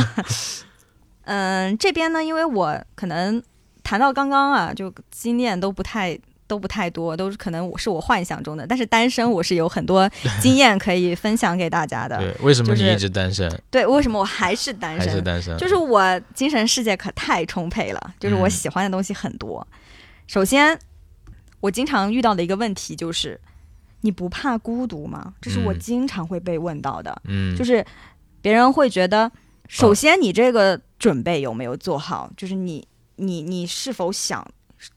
嗯，这边呢，因为我可能谈到刚刚啊，就经验都不太都不太多，都是可能我是我幻想中的，但是单身我是有很多经验可以分享给大家的。对，为什么就是你一直单身？对，为什么我还是单还是身？单身？就是我精神世界可太充沛了，就是我嗯喜欢的东西很多。首先，我经常遇到的一个问题就是，你不怕孤独吗？这是我嗯经常会被问到的。嗯，就是别人会觉得，首先你这个准备有没有做好？就是你你你是否想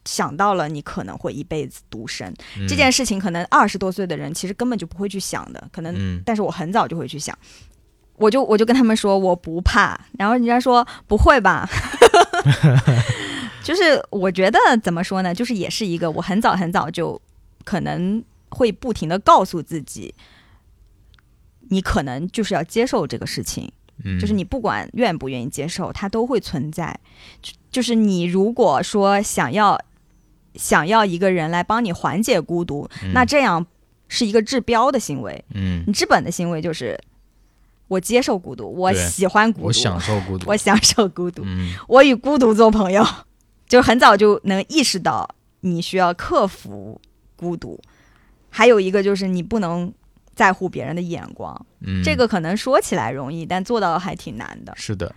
想到了你可能会一辈子独身、这件事情？可能二十多岁的人其实根本就不会去想的，可能，嗯但是我很早就会去想。我就我就跟他们说我不怕，然后人家说不会吧，就是我觉得怎么说呢，就是也是一个我很早很早就可能会不停的告诉自己，你可能就是要接受这个事情，嗯，就是你不管愿不愿意接受，它都会存在。就就是你如果说想要想要一个人来帮你缓解孤独，嗯那这样是一个治标的行为。嗯，你治本的行为就是我接受孤独，我喜欢孤独，我享受孤独，我享受孤独，嗯 我与孤独做朋友，就很早就能意识到你需要克服孤独。还有一个就是你不能在乎别人的眼光，嗯，这个可能说起来容易，但做到还挺难的。是的，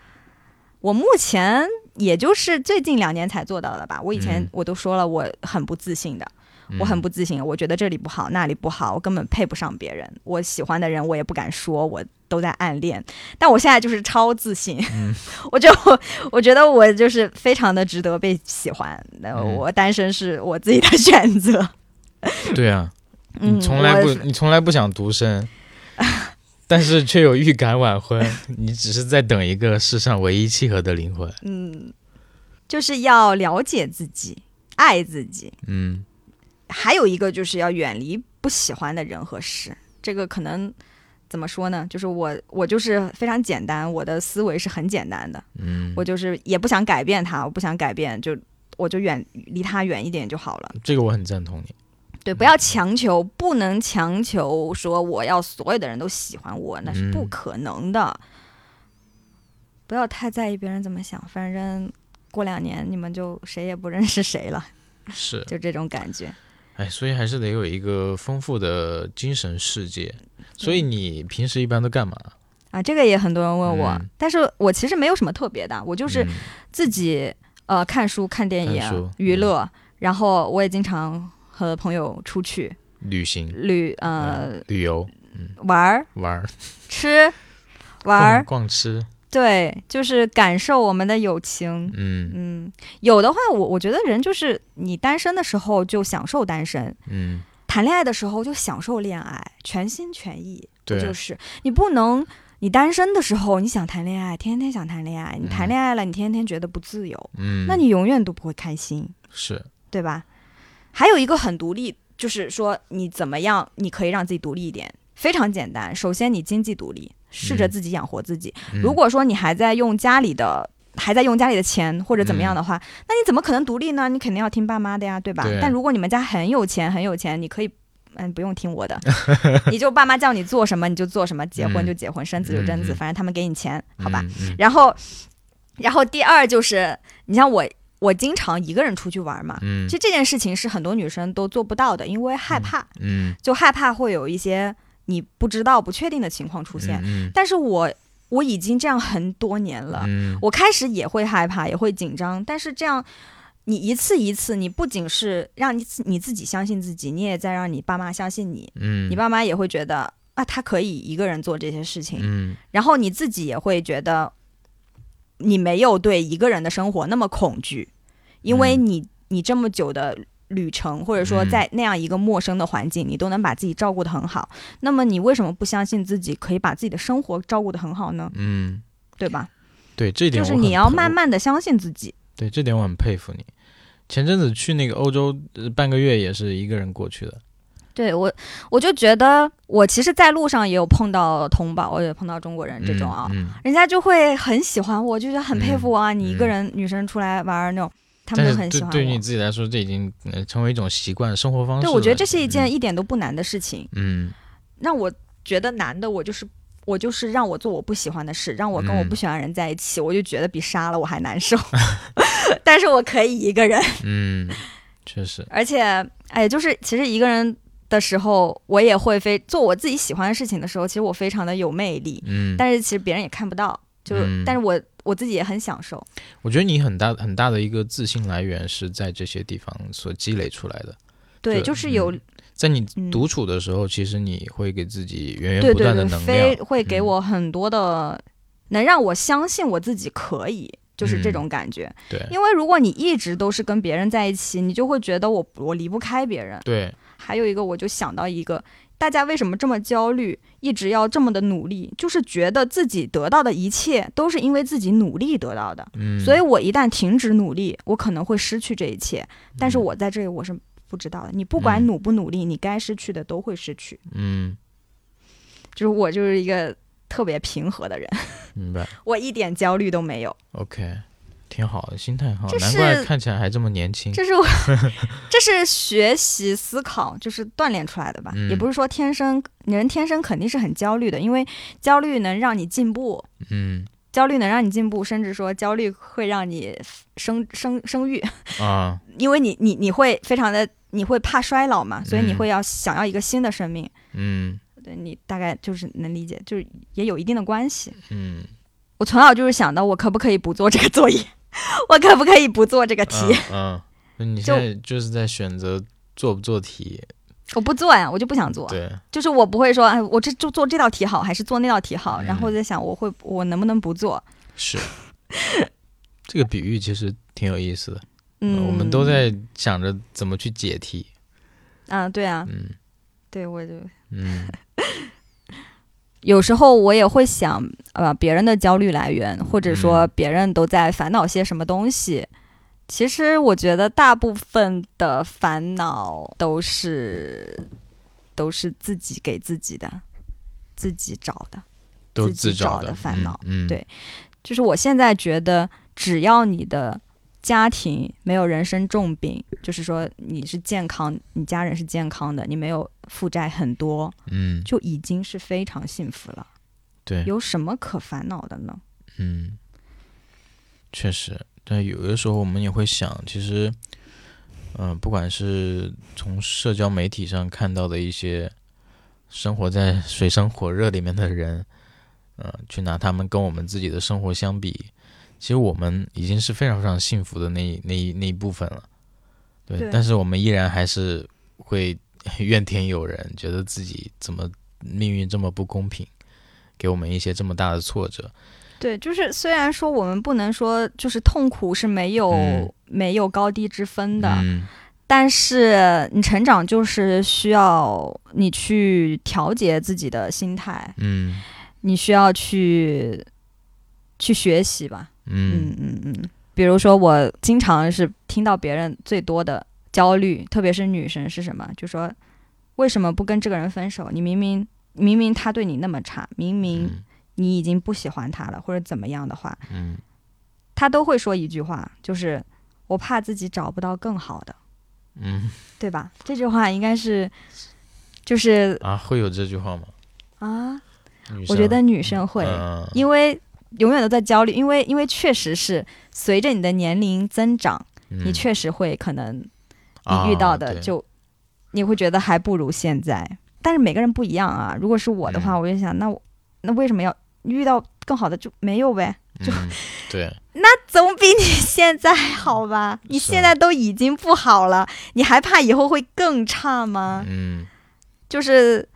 我目前也就是最近两年才做到的吧。我以前嗯我都说了，我很不自信的，我很嗯不自信，我觉得这里不好，那里不好，我根本配不上别人。我喜欢的人我也不敢说，我都在暗恋。但我现在就是超自信，嗯 我就我觉得我就是非常的值得被喜欢。那嗯我单身是我自己的选择。对啊，嗯，你从来不你从来不想独身，但是却有预感晚婚，你只是在等一个世上唯一契合的灵魂。嗯，就是要了解自己，爱自己。嗯还有一个就是要远离不喜欢的人和事。这个可能怎么说呢？就是我我就是非常简单，我的思维是很简单的，嗯，我就是也不想改变他，我不想改变，就我就远离他远一点就好了。这个我很赞同你。对，不要强求，不能强求说我要所有的人都喜欢我，那是不嗯可能的。不要太在意别人怎么想，反正过两年你们就谁也不认识谁了，是，就这种感觉。哎，所以还是得有一个丰富的精神世界。所以你平时一般都干嘛？啊，这个也很多人问我，嗯但是我其实没有什么特别的，我就是嗯自己呃看书、看电影、娱乐，然后我也经常和朋友出去旅行、旅呃、嗯旅游、玩儿、玩儿、吃、玩儿。逛，吃，对，就是感受我们的友情。嗯。嗯，有的话，我我觉得人就是你单身的时候就享受单身，嗯，谈恋爱的时候就享受恋爱，全心全意。不对。就是。你不能，你单身的时候你想谈恋爱，天天想谈恋爱，你谈嗯。恋爱了，你天天觉得不自由，嗯，那你永远都不会开心，是。对吧？还有一个很独立，就是说你怎么样，你可以让自己独立一点，非常简单。首先，你经济独立，试着嗯自己养活自己。嗯如果说你还在用家里的。还在用家里的钱或者怎么样的话，那你怎么可能独立呢？你肯定要听爸妈的呀，对吧？对但如果你们家很有钱，很有钱，你可以，嗯，不用听我的，你就爸妈叫你做什么你就做什么，结婚就结婚，生子就生子，反正他们给你钱，好吧？？嗯然后，然后第二就是，你像我，我经常一个人出去玩嘛，嗯。其实这件事情是很多女生都做不到的，因为害怕，嗯就害怕会有一些你不知道、不确定的情况出现。嗯。但是我我已经这样很多年了，嗯。我开始也会害怕，也会紧张，但是这样。你一次一次，你不仅是让你自你自己相信自己，你也在让你爸妈相信你，嗯，你爸妈也会觉得啊，他可以一个人做这些事情，嗯。然后你自己也会觉得，你没有对一个人的生活那么恐惧，因为嗯你你这么久的旅程，或者说嗯在那样一个陌生的环境，你都能把自己照顾得很好，那么你为什么不相信自己可以把自己的生活照顾得很好呢？嗯，对吧？对这一点就是你要慢慢的相信自己。对这点我很佩服你。前阵子去那个欧洲、呃半个月也是一个人过去的，对我，我就觉得我其实，在路上也有碰到同胞，我也碰到中国人这种啊，嗯，嗯人家就会很喜欢我，就觉得很佩服我啊。你一个嗯人女生出来玩儿那种，他们就很喜欢我。对对于你自己来说，这已经呃成为一种习惯生活方式对，我觉得这是一件嗯一点都不难的事情。嗯让我觉得难的，我就是我就是让我做我不喜欢的事，让我跟我嗯不喜欢的人在一起，我就觉得比杀了我还难受。但是我可以一个人，嗯，确实，而且哎，就是其实一个人的时候，我也会非做我自己喜欢的事情的时候，其实我非常的有魅力，嗯，但是其实别人也看不到，就、嗯但是我我自己也很享受。我觉得你很大很大的一个自信来源是在这些地方所积累出来的。对，就就是有、在你嗯独处的时候，其实你会给自己源源不断的对，能量，非会给嗯我很多的，能让我相信我自己可以，就是这嗯种感觉。对因为如果你一直都是跟别人在一起，你就会觉得我我离不开别人。对，还有一个，我就想到一个，大家为什么这么焦虑，一直要这么的努力，就是觉得自己得到的一切都是因为自己努力得到的。嗯，所以我一旦停止努力，我可能会失去这一切。但是嗯我在这里我是不知道的，你不管嗯努不努力，你该失去的都会失去。嗯，就是我就是一个特别平和的人，明白 我一点焦虑都没有。，OK，挺好的，心态很好，这难怪是看起来还这么年轻。这是我，这是学习思考，就是锻炼出来的吧？嗯也不是说天生人天生肯定是很焦虑的，因为焦虑能让你进步，嗯焦虑能让你进步，甚至说焦虑会让你生生生育，啊，因为你你你会非常的你会怕衰老嘛，所以你嗯会要想要一个新的生命。嗯对你大概就是能理解，就是也有一定的关系。嗯，我从小就是想到，我可不可以不做这个作业？我可不可以不做这个题？嗯，嗯你现在就是在选择做不做题，我不做呀，我就不想做。对，就是我不会说，哎，我这就做这道题好，还是做那道题好？嗯然后我在想，我会我能不能不做？是。这个比喻其实挺有意思的，嗯，我们都在想着怎么去解题，啊，对啊，嗯对我就嗯有时候我也会想，呃，别人的焦虑来源，或者说嗯别人都在烦恼些什么东西。其实我觉得大部分的烦恼都是都是自己给自己的，自己找的。都自找找的烦恼嗯，嗯对就是我现在觉得，只要你的家庭没有人生重病，就是说你是健康，你家人是健康的，你没有负债很多，嗯，就已经是非常幸福了。对，有什么可烦恼的呢？嗯，确实，但有的时候我们也会想，其实，嗯、不管是从社交媒体上看到的一些生活在水深火热里面的人，呃，去拿他们跟我们自己的生活相比，其实我们已经是非常非常幸福的那那一那一部分了。对，对但是我们依然还是会 怨天尤人，觉得自己怎么命运这么不公平，给我们一些这么大的挫折。对，就是虽然说我们不能说就是痛苦是没有、嗯没有高低之分的，嗯但是你成长就是需要你去调节自己的心态，嗯你需要去去学习吧。嗯嗯嗯嗯，比如说我经常是听到别人最多的焦虑，特别是女生是什么？就说为什么不跟这个人分手？你明明明明他对你那么差，明明嗯你已经不喜欢他了，或者怎么样的话，嗯他都会说一句话，就是我怕自己找不到更好的，嗯对吧？这句话应该是就是啊，会有这句话吗？啊，我觉得女生会，嗯因为永远都在焦虑，因为因为确实是随着你的年龄增长，你嗯确实会可能啊你遇到的对就、你会觉得还不如现在，但是每个人不一样啊。如果是我的话，嗯我就想，那我那为什么要遇到更好的就没有呗？就嗯对 那总比你现在好吧？你现在都已经不好了，你还怕以后会更差吗？嗯就是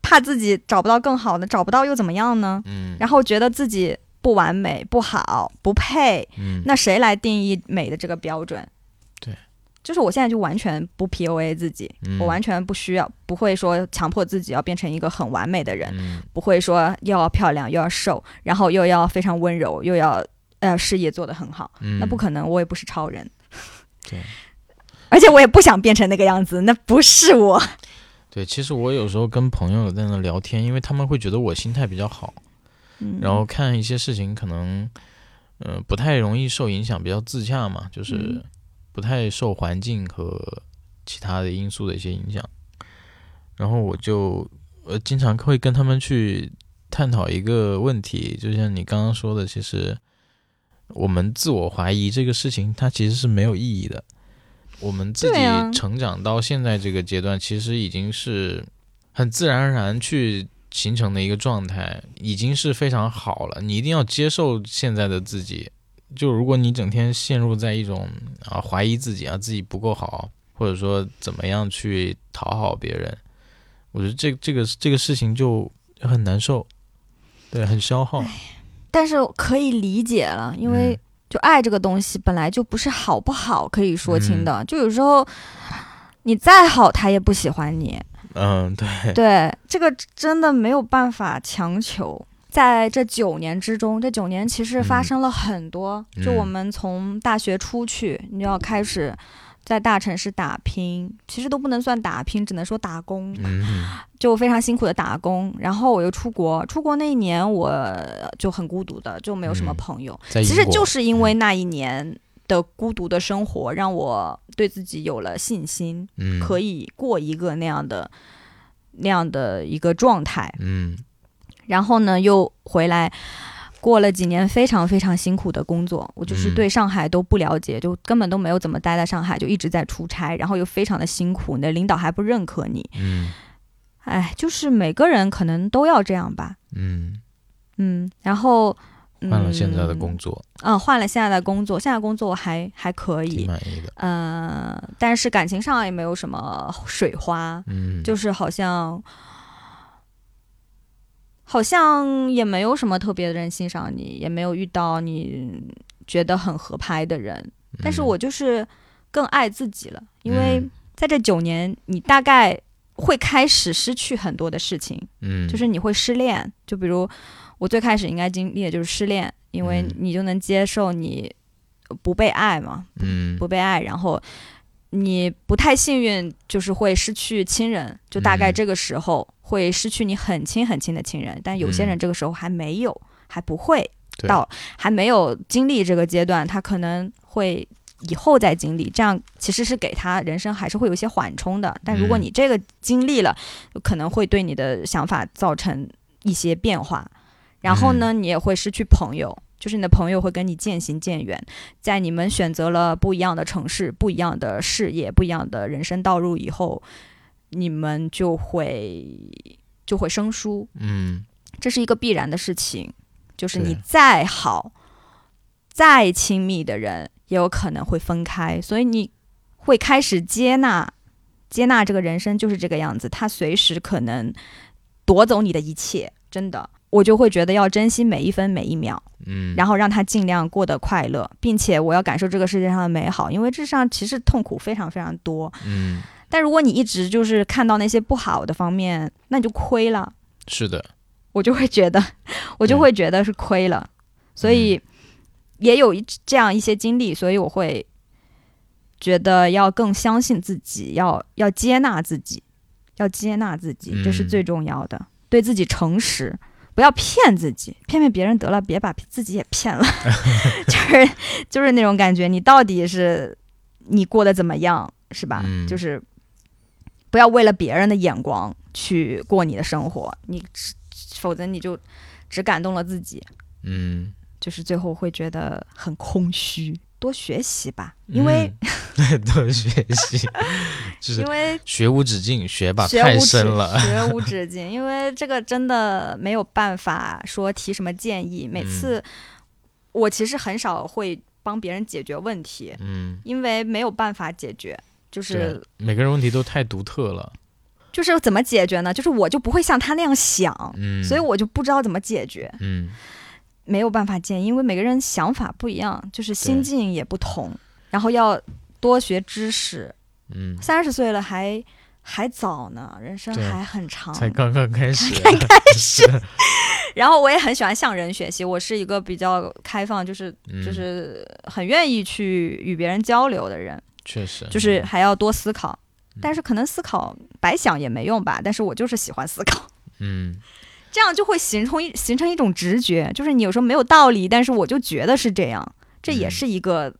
怕自己找不到更好的，找不到又怎么样呢？嗯然后觉得自己不完美、不好、不配，嗯那谁来定义美的这个标准？对，就是我现在就完全不 PUA 自己，嗯。我完全不需要，不会说强迫自己要变成一个很完美的人，嗯。不会说又要漂亮又要瘦，然后又要非常温柔，又要呃事业做得很好，嗯。那不可能，我也不是超人，对。而且我也不想变成那个样子，那不是我。对，其实我有时候跟朋友在那聊天，因为他们会觉得我心态比较好，嗯，然后看一些事情可能，呃，不太容易受影响，比较自洽嘛，就是嗯不太受环境和其他的因素的一些影响。然后我就呃经常会跟他们去探讨一个问题，就像你刚刚说的，其实我们自我怀疑这个事情，它其实是没有意义的。我们自己成长到现在这个阶段，其实已经是很自然而然去形成的一个状态，已经是非常好了。你一定要接受现在的自己。就如果你整天陷入在一种啊怀疑自己啊自己不够好，或者说怎么样去讨好别人，我觉得这这个这个事情就很难受，对，很消耗。但是可以理解了，因为嗯就爱这个东西本来就不是好不好可以说清的，嗯就有时候你再好，他也不喜欢你。嗯，对，对，这个真的没有办法强求。在这九年之中，这九年其实发嗯生了很多。就嗯我们从大学出去，你就要开始在大城市打拼，其实都不能算打拼，只能说打工。嗯就非常辛苦的打工，然后我又出国，出国那一年我就很孤独的，就没有什么嗯朋友。其实就是因为那一年的孤独的生活，让我对自己有了信心，嗯可以过一个那样的那样的一个状态。嗯然后呢，又回来。过了几年非常非常辛苦的工作，我就是嗯。对上海都不了解，就根本都没有怎么待在上海，就一直在出差，然后又非常的辛苦，你的领导还不认可你，嗯。哎，就是每个人可能都要这样吧，嗯，嗯，然后换了现在的工作，作，嗯，换了现在的工作，现在工作我还还可挺以，满意的。呃，但是感情上也没有什么水花，嗯，就是好像好像也没有什么特别的人欣赏你，也没有遇到你觉得很合拍的人，但是嗯我就是更爱自己了，因为嗯。在这九年，你大概会开始失去很多的事情。嗯，就是你会失恋，就比如我最开始应该经历的就是失恋，因为嗯。你就能接受你不被爱嘛，嗯。不被爱，然后你不太幸运，就是会失去亲人，就大概嗯这个时候会失去你很亲很亲的亲人，但有些人嗯这个时候还没有，还不会到，还没有经历这个阶段，他可能会。以后再经历，这样其实是给他人生还是会有一些缓冲的。但如果嗯你这个经历了，可能会对你的想法造成一些变化。然后呢，你也会失去朋友，就是你的朋友会跟你渐行渐远。在你们选择了不一样的城市、不一样的事业、不一样的人生道路以后，你们就会就会生疏。嗯这是一个必然的事情，就是你再好、再亲密的人，也有可能会分开，所以你会开始接纳，接纳这个人生就是这个样子，他随时可能夺走你的一切，真的。我就会觉得要珍惜每一分每一秒，嗯，然后让他尽量过得快乐，并且我要感受这个世界上的美好，因为这上其实痛苦非常非常多。嗯，但如果你一直就是看到那些不好的方面，那你就亏了。是的，我就会觉得，我就会觉得是亏了，所以也有一这样一些经历，所以我会觉得要更相信自己，要要接纳自己，要接纳自己，这是嗯。最重要的，对自己诚实。不要骗自己，骗骗别人得了，别把自己也骗了，就是就是那种感觉，你到底是你过得怎么样，是吧？嗯。就是不要为了别人的眼光去过你的生活，你否则你就只感动了自己，嗯，就是最后会觉得很空虚。多学习吧，因为、嗯。多学习，就是因为学无止境，学吧太学无止深了，学无止境，因为这个真的没有办法说提什么建议。每次我其实很少会帮别人解决问题，嗯，因为没有办法解决。就是，每个人问题都太独特了，就是怎么解决呢？就是我就不会像他那样想，嗯，所以我就不知道怎么解决，嗯，没有办法建议，因为每个人想法不一样，就是心境也不同，然后要多学知识。嗯，三十岁了还还早呢，人生还很长，才刚刚开 始，刚开始。然后我也很喜欢向人学习，我是一个比较开放，就是嗯。就是很愿意去与别人交流的人，确实，就是还要多思考。嗯。但是可能思考白想也没用吧，但是我就是喜欢思考，嗯，这样就会形成一形成一种直觉，就是你有时候没有道理，但是我就觉得是这样，这也嗯。是一个，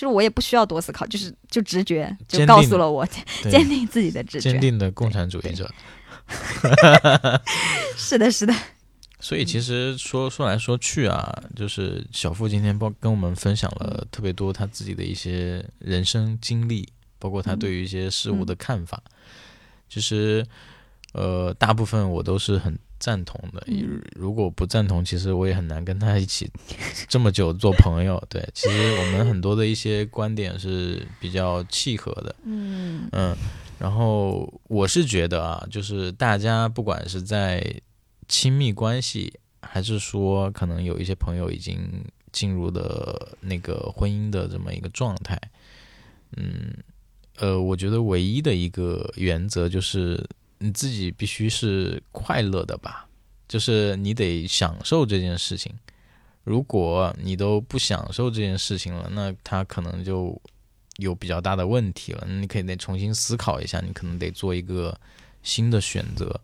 就是我也不需要多思考，就是就直觉就告诉了我，对坚定自己的直觉坚，定的共产主义者。是的，是的，所以其实说说来说去啊，就是小付今天包跟我们分享了特别多他自己的一些人生经历，包括他对于一些事物的看法。其实，呃，大部分我都是很赞同的。嗯如果不赞同，其实我也很难跟他一起 这么久做朋友。对，其实我们很多的一些观点是比较契合的。嗯嗯，然后我是觉得啊，就是大家不管是在亲密关系，还是说可能有一些朋友已经进入的那个婚姻的这么一个状态，嗯，呃，我觉得唯一的一个原则就是你自己必须是快乐的吧，就是你得享受这件事情。如果你都不享受这件事情了，那他可能就有比较大的问题了。你可以得重新思考一下，你可能得做一个新的选择。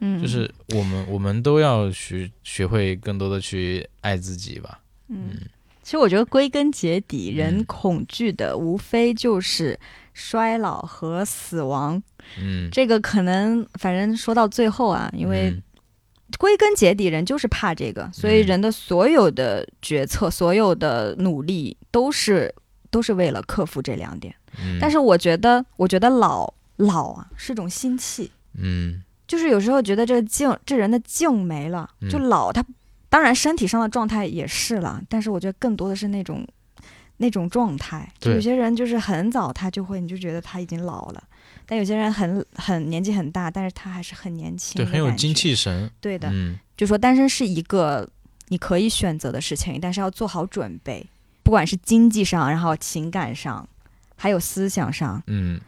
嗯，就是我们我们都要学学会更多的去爱自己吧。嗯，其实我觉得归根结底，人嗯恐惧的无非就是衰老和死亡。嗯，这个可能，反正说到最后啊，因为嗯归根结底，人就是怕这个，所以嗯人的所有的决策、所有的努力，都是都是为了克服这两点。嗯，但是我觉得，我觉得老老啊是种心气，嗯就是有时候觉得这个劲，这人的劲没了，嗯就老他。当然，身体上的状态也是了，但是我觉得更多的是那种那种状态。就有些人就是很早他就会，你就觉得他已经老了；但有些人很很年纪很大，但是他还是很年轻，对，很有精。气神。对的，嗯就说单身是一个你可以选择的事情，但是要做好准备，不管是经济上，然后情感上，还有思想上，嗯，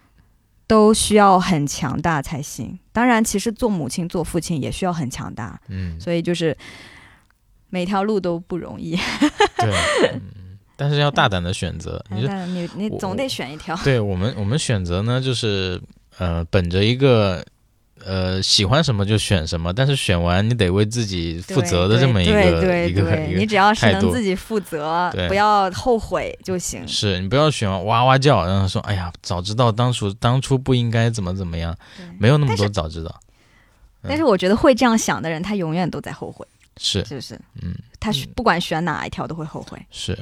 都需要很强大才行。当然，其实做母亲、做父亲也需要很强大，嗯，所以就是每条路都不容易。对，嗯，但是要大胆的选择。你就你你总得选一条。对我们我们选择呢，就是呃，本着一个呃喜欢什么就选什么，但是选完你得为自己负责的这么一个对对一个对，一个。你只要是能自己负责，不要后悔就行。是你不要选完哇哇叫，然后说哎呀，早知道当初当初不应该怎么怎么样，没有那么多早知道。但是我觉得会这样想的人，他永远都在后悔，是，是不是？嗯，他选不管选哪一条都会后悔。是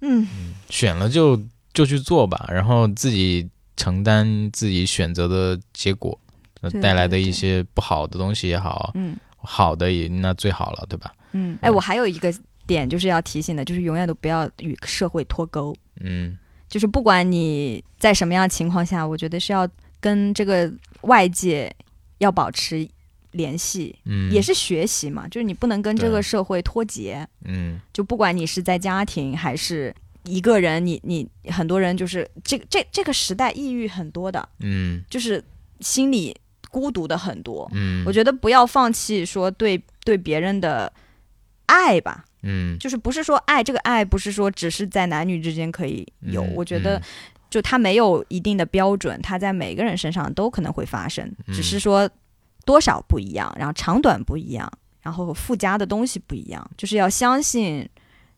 嗯，选了就就去做吧，然后自己承担自己选择的结果，带来的一些不好的东西也好，嗯，好的也那最好了，对吧？嗯，哎，我还有一个点就是要提醒的，就是永远都不要与社会脱钩。嗯就是不管你在什么样的情况下，我觉得是要跟这个外界要保持联系，嗯，也是学习嘛。就是你不能跟这个社会脱节。嗯就不管你是在家庭还是一个人，你你很多人就是这个这这个时代抑郁很多的，嗯就是心里孤独的很多。嗯，我觉得不要放弃说对对别人的爱吧，嗯就是不是说爱这个爱不是说只是在男女之间可以有，嗯我觉得嗯就它没有一定的标准，它在每个人身上都可能会发生，嗯只是说多少不一样，然后长短不一样，然后附加的东西不一样，就是要相信，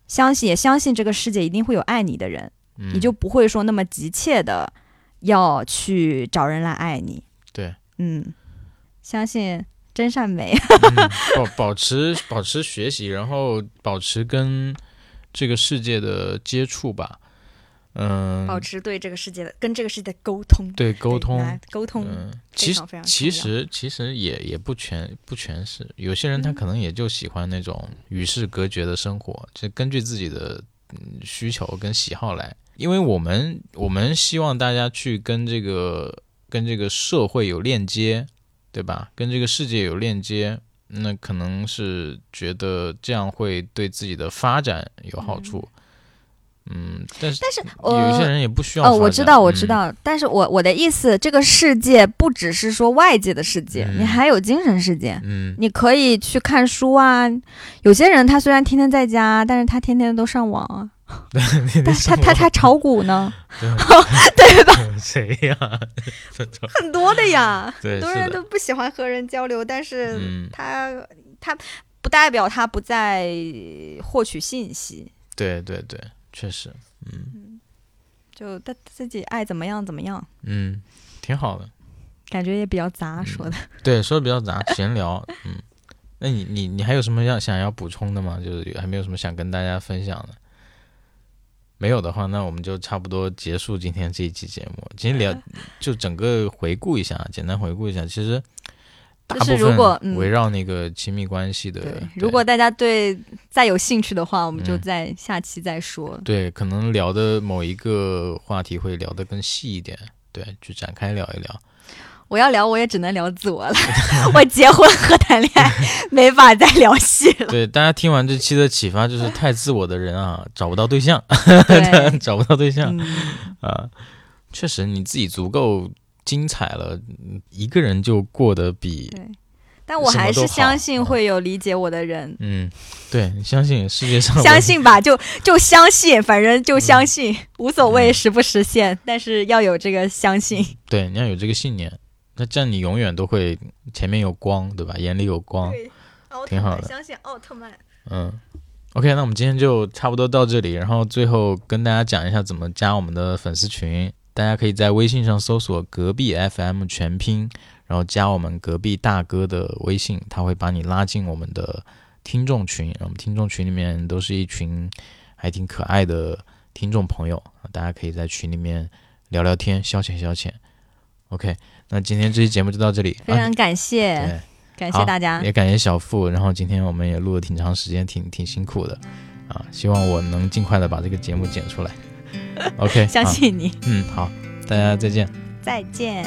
相信也相信这个世界一定会有爱你的人，嗯你就不会说那么急切的要去找人来爱你。对，嗯，相信真善美。嗯保保持保持学习，然后保持跟这个世界的接触吧。嗯，保持对这个世界的跟这个世界的沟通，对沟通，来沟通，嗯，其实其实其实也也不全不全是，有些人他嗯。可能也就喜欢那种与世隔绝的生活，就根据自己的嗯需求跟喜好来。因为我们我们希望大家去跟这个跟这个社会有链接，对吧？跟这个世界有链接，那可能是觉得这样会对自己的发展有好处。嗯，但是但是有些呃人也不需要哦，我知道，我知嗯道，但是我我的意思，这个世界不只是说外界的世界，嗯你还有精神世界。嗯，你可以去看书啊。有些人他虽然天天在家，但是他天天都上网啊。但他他他他炒股呢 对吧？谁呀？很多的呀。很多人都不喜欢和人交流，但是嗯他、他不代表他不在获取信息，对对对，确实，嗯就他自己爱怎么样怎么样，嗯，挺好的。感觉也比较嗯杂说的。对，说的比较杂，闲聊。嗯，那你你你还有什么要想要补充的吗？就是还没有什么想跟大家分享的。没有的话，那我们就差不多结束今天这一期节目。今天聊 就整个回顾一下，简单回顾一下，其实大就是如果嗯围绕那个亲密关系的。如果大家对再有兴趣的话，我们就嗯在下期再说。对，可能聊的某一个话题会聊得更细一点，对，去展开聊一聊。我要聊，我也只能聊自我了。我结婚和谈恋爱没法再聊戏了。对，大家听完这期的启发就是太自我的人啊，找不到对象，对，找不到对象嗯，啊。确实，你自己足够精彩了，嗯一个人就过得比。但我还是相信会有理解我的人，嗯，对，你相信世界上相信吧，就就相信，反正就相信，无所谓实不实现，但是要有这个相信。对，你要有这个信念，那这样你永远都会前面有光，对吧？眼里有光。对，奥挺好的相信奥特曼。嗯，OK，那我们今天就差不多到这里，然后最后跟大家讲一下怎么加我们的粉丝群。大家可以在微信上搜索“隔壁 FM” 全拼，然后加我们隔壁大哥的微信，他会把你拉进我们的听众群。我们听众群里面都是一群还挺可爱的听众朋友，大家可以在群里面聊聊天，消遣消遣。OK，那今天这期节目就到这里，非常感啊、谢，对。感谢大家。也感谢小付，然后今天我们也录了挺长时间，挺挺辛苦的啊，希望我能尽快的把这个节目剪出来。OK，相信你，嗯，好，大家再见。再见。